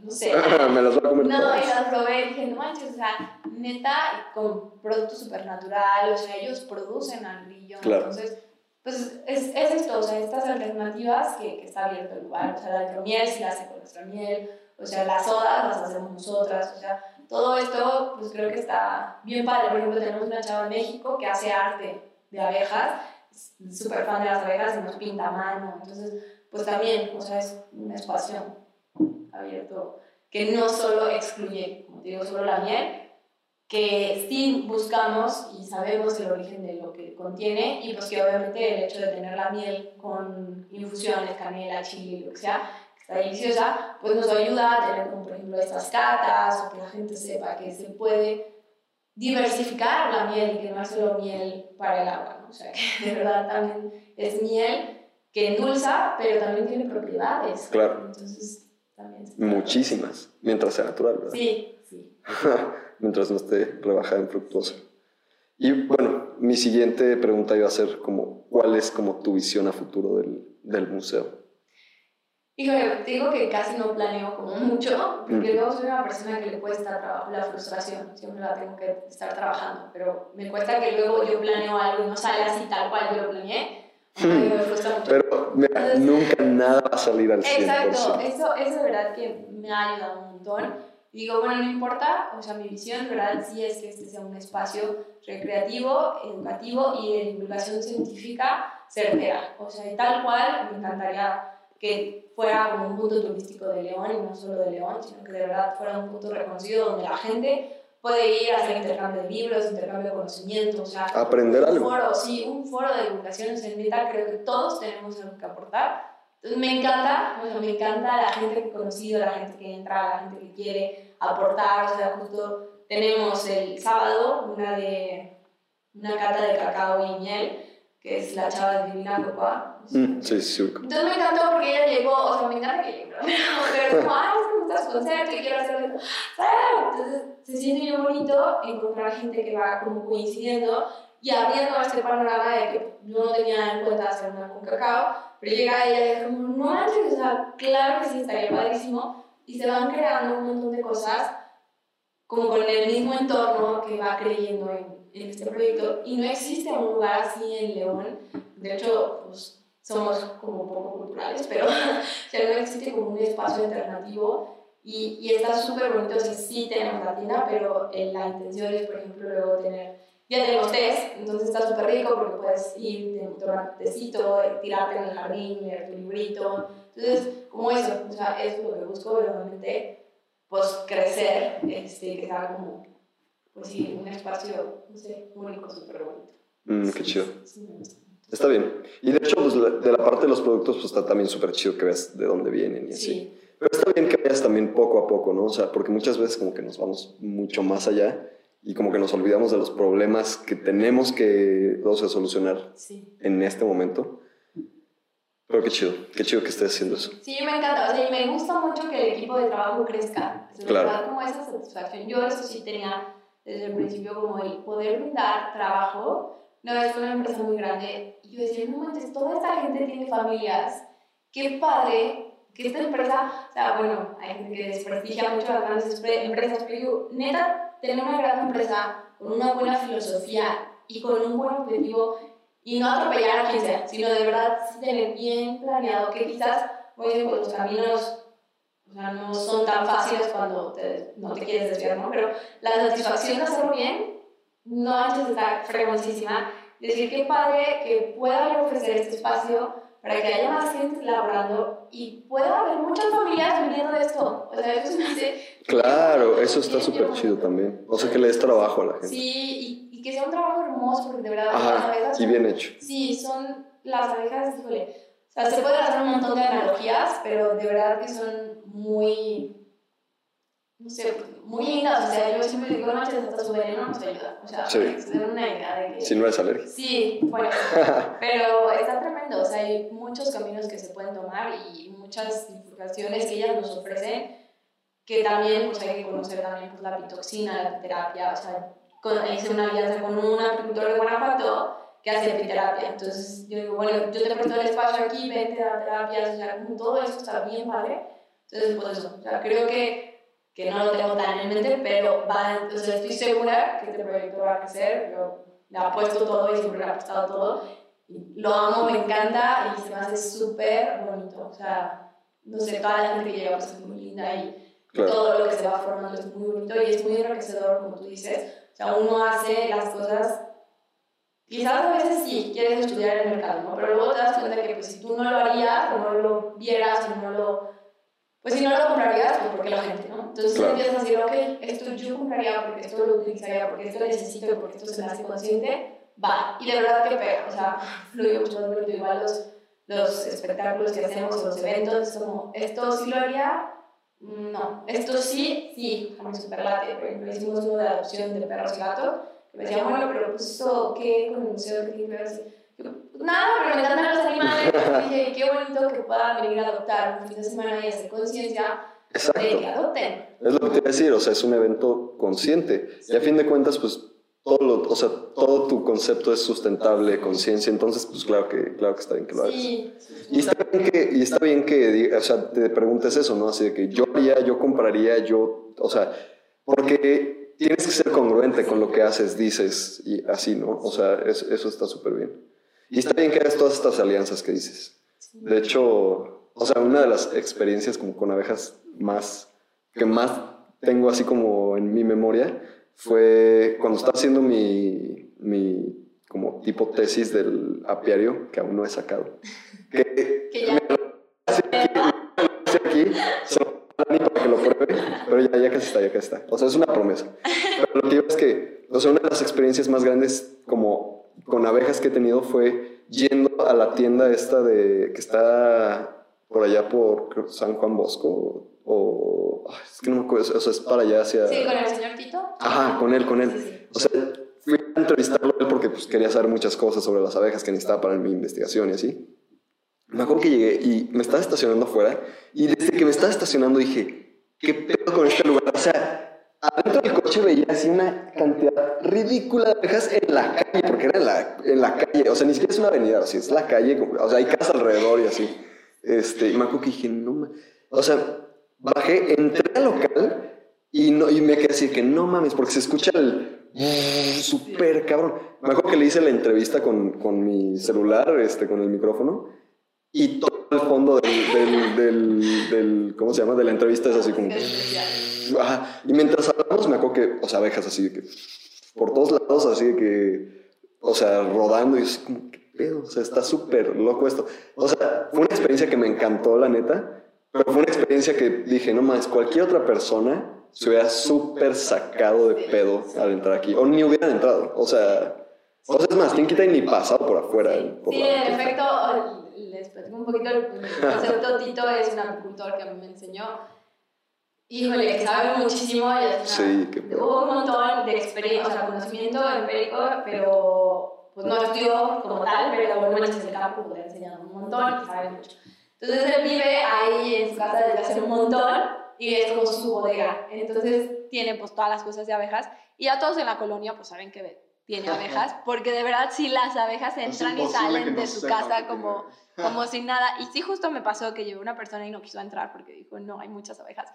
no sé. Me las voy a comer No, y las probé y dije, no manches, o sea, neta, con producto supernatural, o sea, ellos producen al brillo. Claro. Entonces, pues es, es esto, o sea, estas alternativas que, que está abierto el lugar, o sea, la hidromiel si la hace con nuestra miel, o sea, las sodas las hacemos nosotras, o sea, todo esto, pues creo que está bien padre. Por ejemplo, tenemos una chava en México que hace arte de abejas, súper fan de las abejas y nos pinta a mano, entonces, pues también, o sea, es un espacio abierto que no solo excluye, como te digo, solo la miel, que sí buscamos y sabemos el origen de lo que contiene y pues que obviamente el hecho de tener la miel con infusiones, canela, chile, lo que sea, deliciosa, pues nos ayuda a tener como por ejemplo estas catas o que la gente sepa que se puede diversificar la miel y que no es solo miel para el agua, ¿no? o sea que de verdad también es miel que endulza, pero también tiene propiedades. Claro. Entonces, también. Muchísimas, mientras sea natural, ¿verdad? Sí, sí. mientras no esté rebajada en fructuosa. Y bueno, mi siguiente pregunta iba a ser como, ¿cuál es como tu visión a futuro del, del museo? Híjole, te digo que casi no planeo como mucho, porque luego soy una persona que le cuesta trabajo la frustración, siempre la tengo que estar trabajando, pero me cuesta que luego yo planeo algo y no sale así tal cual yo lo planeé, me frustra mucho. Pero mira, Entonces- nunca nada va a salir al 100%. Exacto, eso, eso de verdad que me ha ayudado un montón. Digo, bueno, no importa, o sea, mi visión verdad sí es que este sea un espacio recreativo, educativo y de divulgación científica certera. O sea, y tal cual me encantaría que fuera como un punto turístico de León y no solo de León, sino que de verdad fuera un punto reconocido donde la gente puede ir a hacer intercambio de libros, intercambio de conocimiento, o sea, Aprender un algo. foro, sí, un foro de divulgación en neta, creo que todos tenemos algo que aportar. Entonces me encanta, o sea, me encanta la gente que he conocido, la gente que entra, la gente que quiere aportar, o sea, justo tenemos el sábado una de una cata de cacao y miel, que es la chava de Divina Copa. Mm, sí, sí. Entonces me encantó porque ella llegó, o sea, me encanta que llegue, pero como, ay, es que me gusta su concepto y quiero hacer esto. ¡Ah! Entonces se siente bien bonito encontrar gente que va como coincidiendo y abriendo este panorama de que yo no tenía en cuenta hacer una con cacao, pero llega ella y es como, no manches, o sea, claro que sí, estaría padrísimo. Y se van creando un montón de cosas como con el mismo entorno que va creyendo en, en este proyecto. Y no existe un lugar así en León. De hecho, pues somos como poco culturales, pero sea, no existe como un espacio alternativo y, y está súper bonito, sí, sí tenemos la tienda, pero eh, la intención es, por ejemplo, luego tener, ya tenemos test, entonces está súper rico porque puedes ir, te- tomar tecito, eh, tirarte en el jardín, leer tu librito, entonces, como eso, o sea, eso es lo que busco, obviamente, pues crecer, este, que sea como, pues sí, un espacio, no sé, único, súper bonito. Mm, qué chido. Sí, me gusta. Está bien. Y de hecho, pues, de la parte de los productos, pues está también súper chido que veas de dónde vienen y así. Sí. Pero está bien que vayas también poco a poco, ¿no? O sea, porque muchas veces como que nos vamos mucho más allá y como que nos olvidamos de los problemas que tenemos que, o sea, solucionar Sí. en este momento. Pero qué chido, qué chido que estés haciendo eso. Sí, me encanta. O sea, y me gusta mucho que el equipo de trabajo crezca. O sea, Claro. Me da como esa satisfacción. Yo eso sí tenía desde el principio como el poder brindar trabajo. Vez fue una empresa muy grande y yo decía, no manches, toda esta gente tiene familias. Qué padre que esta empresa, o sea, bueno, hay gente que desprestigia mucho las grandes empresas, pero yo, neta, tener una gran empresa con una buena filosofía y con un buen objetivo y no atropellar a quien sea, sino de verdad sí tener bien planeado que quizás, dicen, pues los caminos o sea, no son tan fáciles cuando te- no te quieres desviar, ¿no? Pero la satisfacción de hacerlo bien, no antes de estar frecuentísima, decir qué padre que pueda ofrecer este espacio para que haya más gente laborando y pueda haber muchas familias viviendo de esto. O sea, eso me hace... Claro, eso está súper chido también. O sea, que le des trabajo a la gente. Sí, y, y que sea un trabajo hermoso, porque de verdad las Ajá, abejas y bien hecho. Sí, son las abejas, híjole. O sea, se pueden hacer un montón de analogías, pero de verdad que son muy, no sé, muy lindas. O sea, yo siempre digo, no hasta su veneno nos ayuda. O sea, Sí. den una idea de que... Si no eres alérgico. Sí, bueno, pero está tremendo, o sea, hay muchos caminos que se pueden tomar y muchas bifurcaciones que ellas nos ofrecen, que también pues, hay que conocer también pues, la pitoxina, la terapia, o sea, con, hice una alianza con un agricultor de Guanajuato que hace epiterapia, entonces yo digo, bueno, yo te presto el espacio aquí, vente a terapias, o sea, todo eso está bien padre, entonces pues eso, o sea, creo que, que no lo tengo tan en mente, pero va, o sea, estoy segura que este proyecto va a crecer, yo le apuesto todo y siempre le he apostado todo. Y Lo amo, me encanta y se me hace súper bonito. O sea, no sé, toda la gente que llega pues, es muy linda y Claro. todo lo que se va formando es muy bonito y es muy enriquecedor, como tú dices. O sea, uno hace las cosas. Quizás a veces sí quieres estudiar el mercado, ¿no? Pero luego te das cuenta que pues, si tú no lo harías o no lo vieras o no lo. Pues si no lo comprarías, pues porque la gente, ¿no? Entonces Claro. empiezas a decir, ok, esto yo compraría porque esto lo utilizaría, porque esto necesito y porque esto se me hace consciente, va. Y de verdad que pega, o sea, fluye mucho más bonito. Igual los, los espectáculos que hacemos, los eventos, es como, esto sí lo haría, no. Esto sí, sí, mi superlate. Por ejemplo, hicimos uno de adopción de perros y gatos, que me decían, bueno, pero pues eso, ¿qué con el museo? ¿Qué tiene que ver? nada, pero me encantan los animales. Y dije, qué bonito que puedan venir a adoptar un fin de semana y hacer conciencia Exacto. que adopten. Es lo que te iba a decir, o sea, es un evento consciente. Y a fin de cuentas, pues, todo, lo, o sea, todo tu concepto es sustentable, conciencia, entonces, pues, claro que, claro que está bien que lo hagas. Sí, Y está bien que, y está bien que o sea, te preguntes eso, ¿no? Así de que yo haría, yo compraría, yo, o sea, porque tienes que ser congruente con lo que haces, dices, y así, ¿no? O sea, es- eso está súper bien. Y está bien que hagas todas estas alianzas que dices. De hecho, o sea, una de las experiencias como con abejas más, que más tengo así como en mi memoria, fue cuando estaba haciendo mi, mi como tipo tesis del apiario, que aún no he sacado. Que, que ya aquí, para que lo pruebe. pero ya, ya casi está, ya casi está. O sea, es una promesa. Pero lo que digo es que, o sea, una de las experiencias más grandes como con abejas que he tenido fue yendo a la tienda esta de que está por allá por San Juan Bosco o es que no me acuerdo, o sea, es para allá hacia Sí, con el señor Tito. Ajá, con él, con él. O sea, fui a entrevistarlo él porque pues, quería saber muchas cosas sobre las abejas que necesitaba para mi investigación y así. Me acuerdo que llegué y me estaba estacionando afuera y desde que me estaba estacionando dije, ¿qué pedo con este lugar? O sea, adentro del coche veía así una cantidad ridícula de abejas en la calle, porque era en la, en la calle, o sea, ni siquiera es una avenida, así, es la calle, o sea, hay casas alrededor y así. Este, y me acuerdo que dije, no, ma-". o sea, bajé, entré al local y, no, y me quedé así que no mames, porque se escucha el súper cabrón. Me acuerdo que le hice la entrevista con, con mi celular, este, con el micrófono, y todo el fondo del, del, ¿cómo se llama? De la entrevista es así como... Y mientras hablamos me acuerdo que, o sea, abejas así de que... Por todos lados así de que... O sea, rodando y así como, ¿qué pedo? O sea, está súper loco esto. O sea, fue una experiencia que me encantó, la neta. Pero fue una experiencia que dije, no más, cualquier otra persona se hubiera súper sacado de pedo al entrar aquí. O ni hubieran entrado. O sea... O sea, es más, ¿quién quita y ni pasado por afuera? por Sí, la- en efecto, les platico un poquito el concepto. Tito es un apicultor que a mí me enseñó. Híjole, que sabe muchísimo. Y Sí, qué. Hubo un montón de experiencia, o sea, conocimiento empírico, pero pues no estudió como tal, pero bueno, manches el campo le ha enseñado un montón y sabe mucho. Entonces él vive ahí en su casa desde hace un montón y es como su bodega. Entonces tiene pues todas las cosas de abejas y a todos en la colonia pues saben que tiene abejas, porque de verdad sí las abejas entran y salen no de su casa como, como sin nada. Y sí justo me pasó que llegó una persona y no quiso entrar porque dijo, no, hay muchas abejas.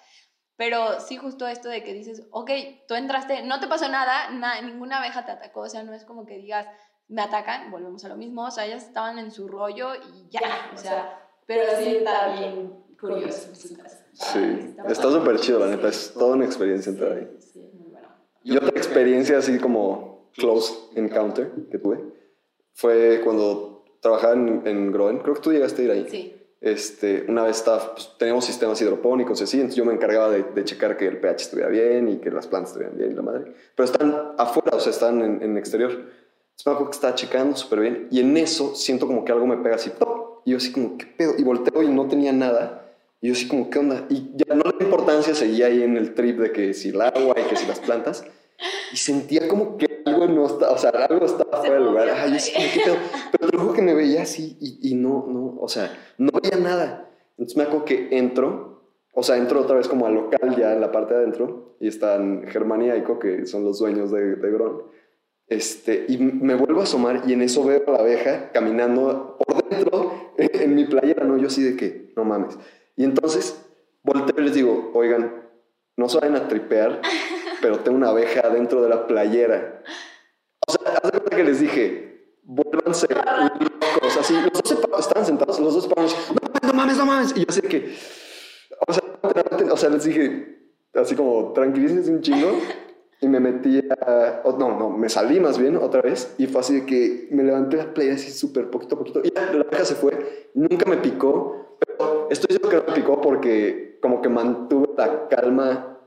Pero sí justo esto de que dices, ok, tú entraste, no te pasó nada, na- ninguna abeja te atacó, o sea, no es como que digas, me atacan, volvemos a lo mismo, o sea, ellas estaban en su rollo y ya, o sea, pero sí está bien curioso. Sí, está súper chido, la neta. Es toda una experiencia entrar ahí. Sí, muy bueno. Y otra experiencia así como close encounter que tuve fue cuando trabajaba en, en Groen. Creo que tú llegaste a ir ahí. Sí. Este, una vez estaba, pues, teníamos sistemas hidropónicos y así, entonces yo me encargaba de, de checar que el pH estuviera bien y que las plantas estuvieran bien y la madre. Pero están afuera, o sea, están en, en exterior. Entonces me acuerdo que estaba checando súper bien y en eso siento como que algo me pega así, ¡pop! y yo así como, ¿qué pedo? Y volteo y no tenía nada. Y yo así como, ¿qué onda? Y ya no le da importancia, seguía ahí en el trip de que si el agua y que si las plantas. Y sentía como que algo no estaba, o sea, algo estaba fuera del lugar. Ay, así como, ¿qué pedo? Pero te juro que me veía así y, y no, no, o sea, no veía nada. Entonces me acuerdo que entro, o sea, entro otra vez como al local ya en la parte de adentro y están Germán y Aiko, que son los dueños de, de Gron. Este, y me vuelvo a asomar y en eso veo a la abeja caminando por dentro en mi playera, ¿no? Yo así de que, no mames. Y entonces volteo y les digo, oigan, no se vayan a tripear, pero tengo una abeja dentro de la playera. O sea, haz de cuenta que les dije, vuélvanse locos, así, los dos estaban sentados, los dos se pararon, así, no mames, no mames, no mames. Y yo así de que, o sea, o sea, les dije, así como, tranquilícense un chingo. Y me metí a, o no, no, me salí más bien otra vez. Y fue así de que me levanté la playa así súper poquito a poquito. Y la abeja se fue. Nunca me picó. Pero estoy seguro que no me picó porque como que mantuve la calma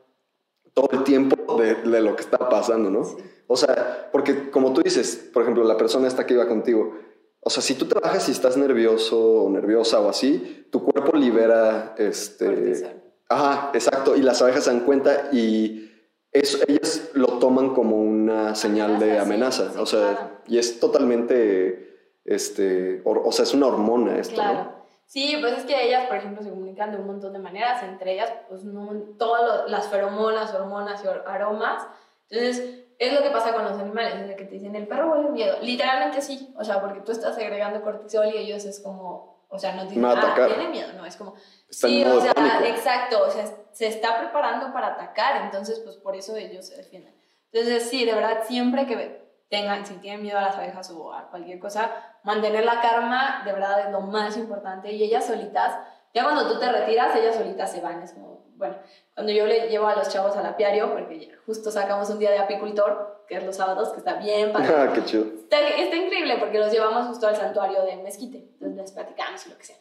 todo el tiempo de, de lo que estaba pasando, ¿no? O sea, porque como tú dices, por ejemplo, la persona esta que iba contigo, o sea, si tú trabajas y estás nervioso o nerviosa o así, tu cuerpo libera este... Cortisol. Ajá, exacto, y las abejas se dan cuenta y eso, ellas lo toman como una señal de Amenaza, sí, sí, o sea, claro. y es totalmente, este, or- o sea, es una hormona esto, ¿no? Claro. Sí, pues es que ellas, por ejemplo, se comunican de un montón de maneras, entre ellas, pues, no, todas las feromonas, hormonas y aromas. Entonces, es lo que pasa con los animales, es de que te dicen, el perro huele miedo. Literalmente sí, o sea, porque tú estás agregando cortisol y ellos es como, o sea, no te dicen, ah, atacar". tiene miedo, no, es como, Está sí, o sea, pánico. exacto, o sea, se está preparando para atacar, entonces, pues por eso ellos se defienden. Entonces, sí, de verdad, siempre que tengan, si tienen miedo a las abejas o a cualquier cosa, mantener la calma, de verdad, es lo más importante. Y ellas solitas, ya cuando tú te retiras, ellas solitas se van. Es como, bueno, cuando yo le llevo a los chavos al apiario, porque justo sacamos un día de apicultor, que es los sábados, que está bien padre. Ah, qué chido. Está, está increíble porque los llevamos justo al santuario de Mezquite, entonces les platicamos y lo que sea.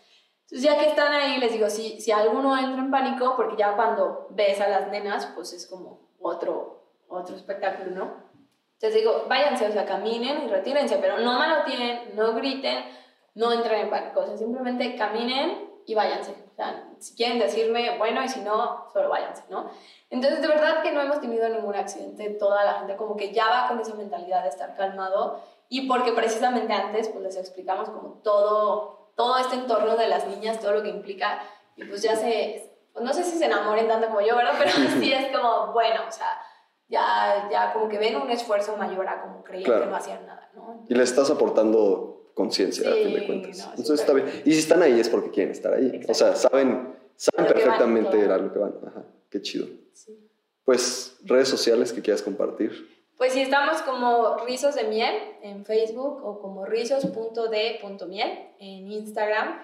Entonces ya que están ahí, les digo, si, si alguno entra en pánico, porque ya cuando ves a las nenas, pues es como otro, otro espectáculo, ¿no? Entonces digo, váyanse, o sea, caminen y retírense, pero no tienen no griten, no entren en pánico, o sea, simplemente caminen y váyanse. O sea, si quieren decirme, bueno, y si no, solo váyanse, ¿no? Entonces, de verdad que no hemos tenido ningún accidente, toda la gente como que ya va con esa mentalidad de estar calmado y porque precisamente antes, pues les explicamos como todo, todo este entorno de las niñas, todo lo que implica, y pues ya se, pues no sé si se enamoren tanto como yo, ¿verdad? Pero sí es como, bueno, o sea, ya, ya como que ven un esfuerzo mayor a como creían que no hacían nada, ¿no? y le estás aportando conciencia, a fin de cuentas. Entonces está bien. Y si están ahí es porque quieren estar ahí. O sea, saben, saben perfectamente a lo que van. Ajá, qué chido. Pues, redes sociales que quieras compartir. Pues sí, estamos como Rizos de Miel en Facebook o como rizos.de.miel en Instagram.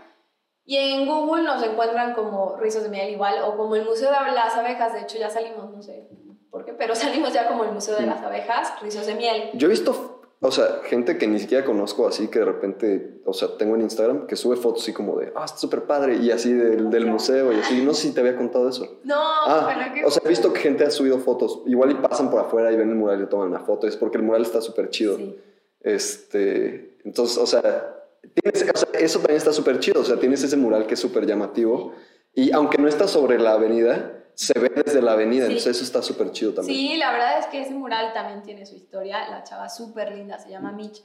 Y en Google nos encuentran como Rizos de Miel igual o como el Museo de las Abejas. De hecho, ya salimos, no sé por qué, pero salimos ya como el Museo de las Abejas, Rizos de Miel. Yo he visto o sea, gente que ni siquiera conozco así, que de repente, o sea, tengo en Instagram que sube fotos así como de, ah, está súper padre, y así del, del, museo, y así. No sé si te había contado eso. No, ah, O sea, he visto que gente ha subido fotos, igual y pasan por afuera y ven el mural y toman una foto, es porque el mural está súper chido. Sí. Este, entonces, o sea, tienes, o sea, eso también está súper chido, o sea, tienes ese mural que es súper llamativo, y aunque no está sobre la avenida, se ve desde la avenida, entonces eso está súper chido también. Sí, la verdad es que ese mural también tiene su historia, la chava súper linda, se llama Mitch.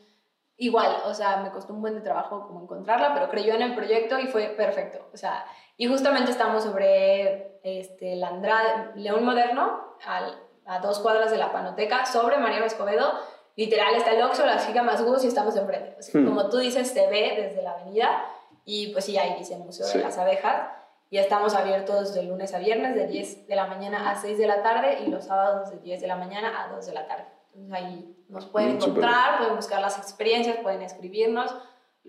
Igual, o sea, me costó un buen de trabajo como encontrarla, pero creyó en el proyecto y fue perfecto. O sea, y justamente estamos sobre este, la Andrade, León Moderno, al, a dos cuadras de la Panoteca, sobre Mariano Escobedo. Literal, está el Oxxo, la chica más Gus y estamos enfrente. Hmm. Como tú dices, se ve desde la avenida y pues sí, ahí dice Museo de las Abejas y estamos abiertos de lunes a viernes de 10 de la mañana a 6 de la tarde y los sábados de 10 de la mañana a 2 de la tarde. Entonces ahí nos pueden mm, encontrar, pueden buscar las experiencias, pueden escribirnos,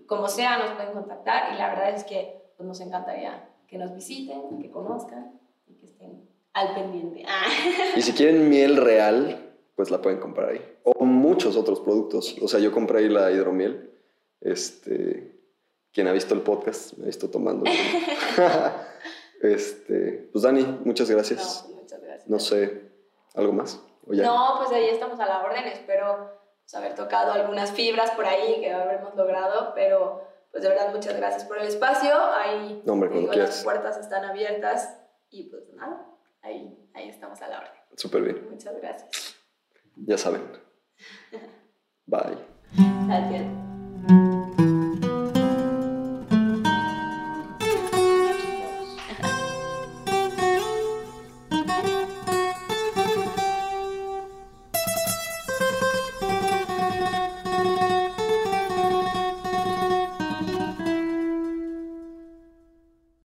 como sea, nos pueden contactar y la verdad es que pues, nos encantaría que nos visiten, que conozcan y que estén al pendiente. Y si quieren miel real, pues la pueden comprar ahí. O muchos otros productos. O sea, yo compré ahí la hidromiel. Este, quien ha visto el podcast me ha visto tomando. Este, pues Dani, muchas gracias. No, muchas gracias. No sé, ¿algo más? No, pues ahí estamos a la orden. Espero pues, haber tocado algunas fibras por ahí que habremos logrado, pero pues de verdad muchas gracias por el espacio. Ahí no, hombre, digo, las puertas están abiertas y pues nada, ahí, ahí estamos a la orden. Súper bien. Muchas gracias. Ya saben. Bye. Gracias.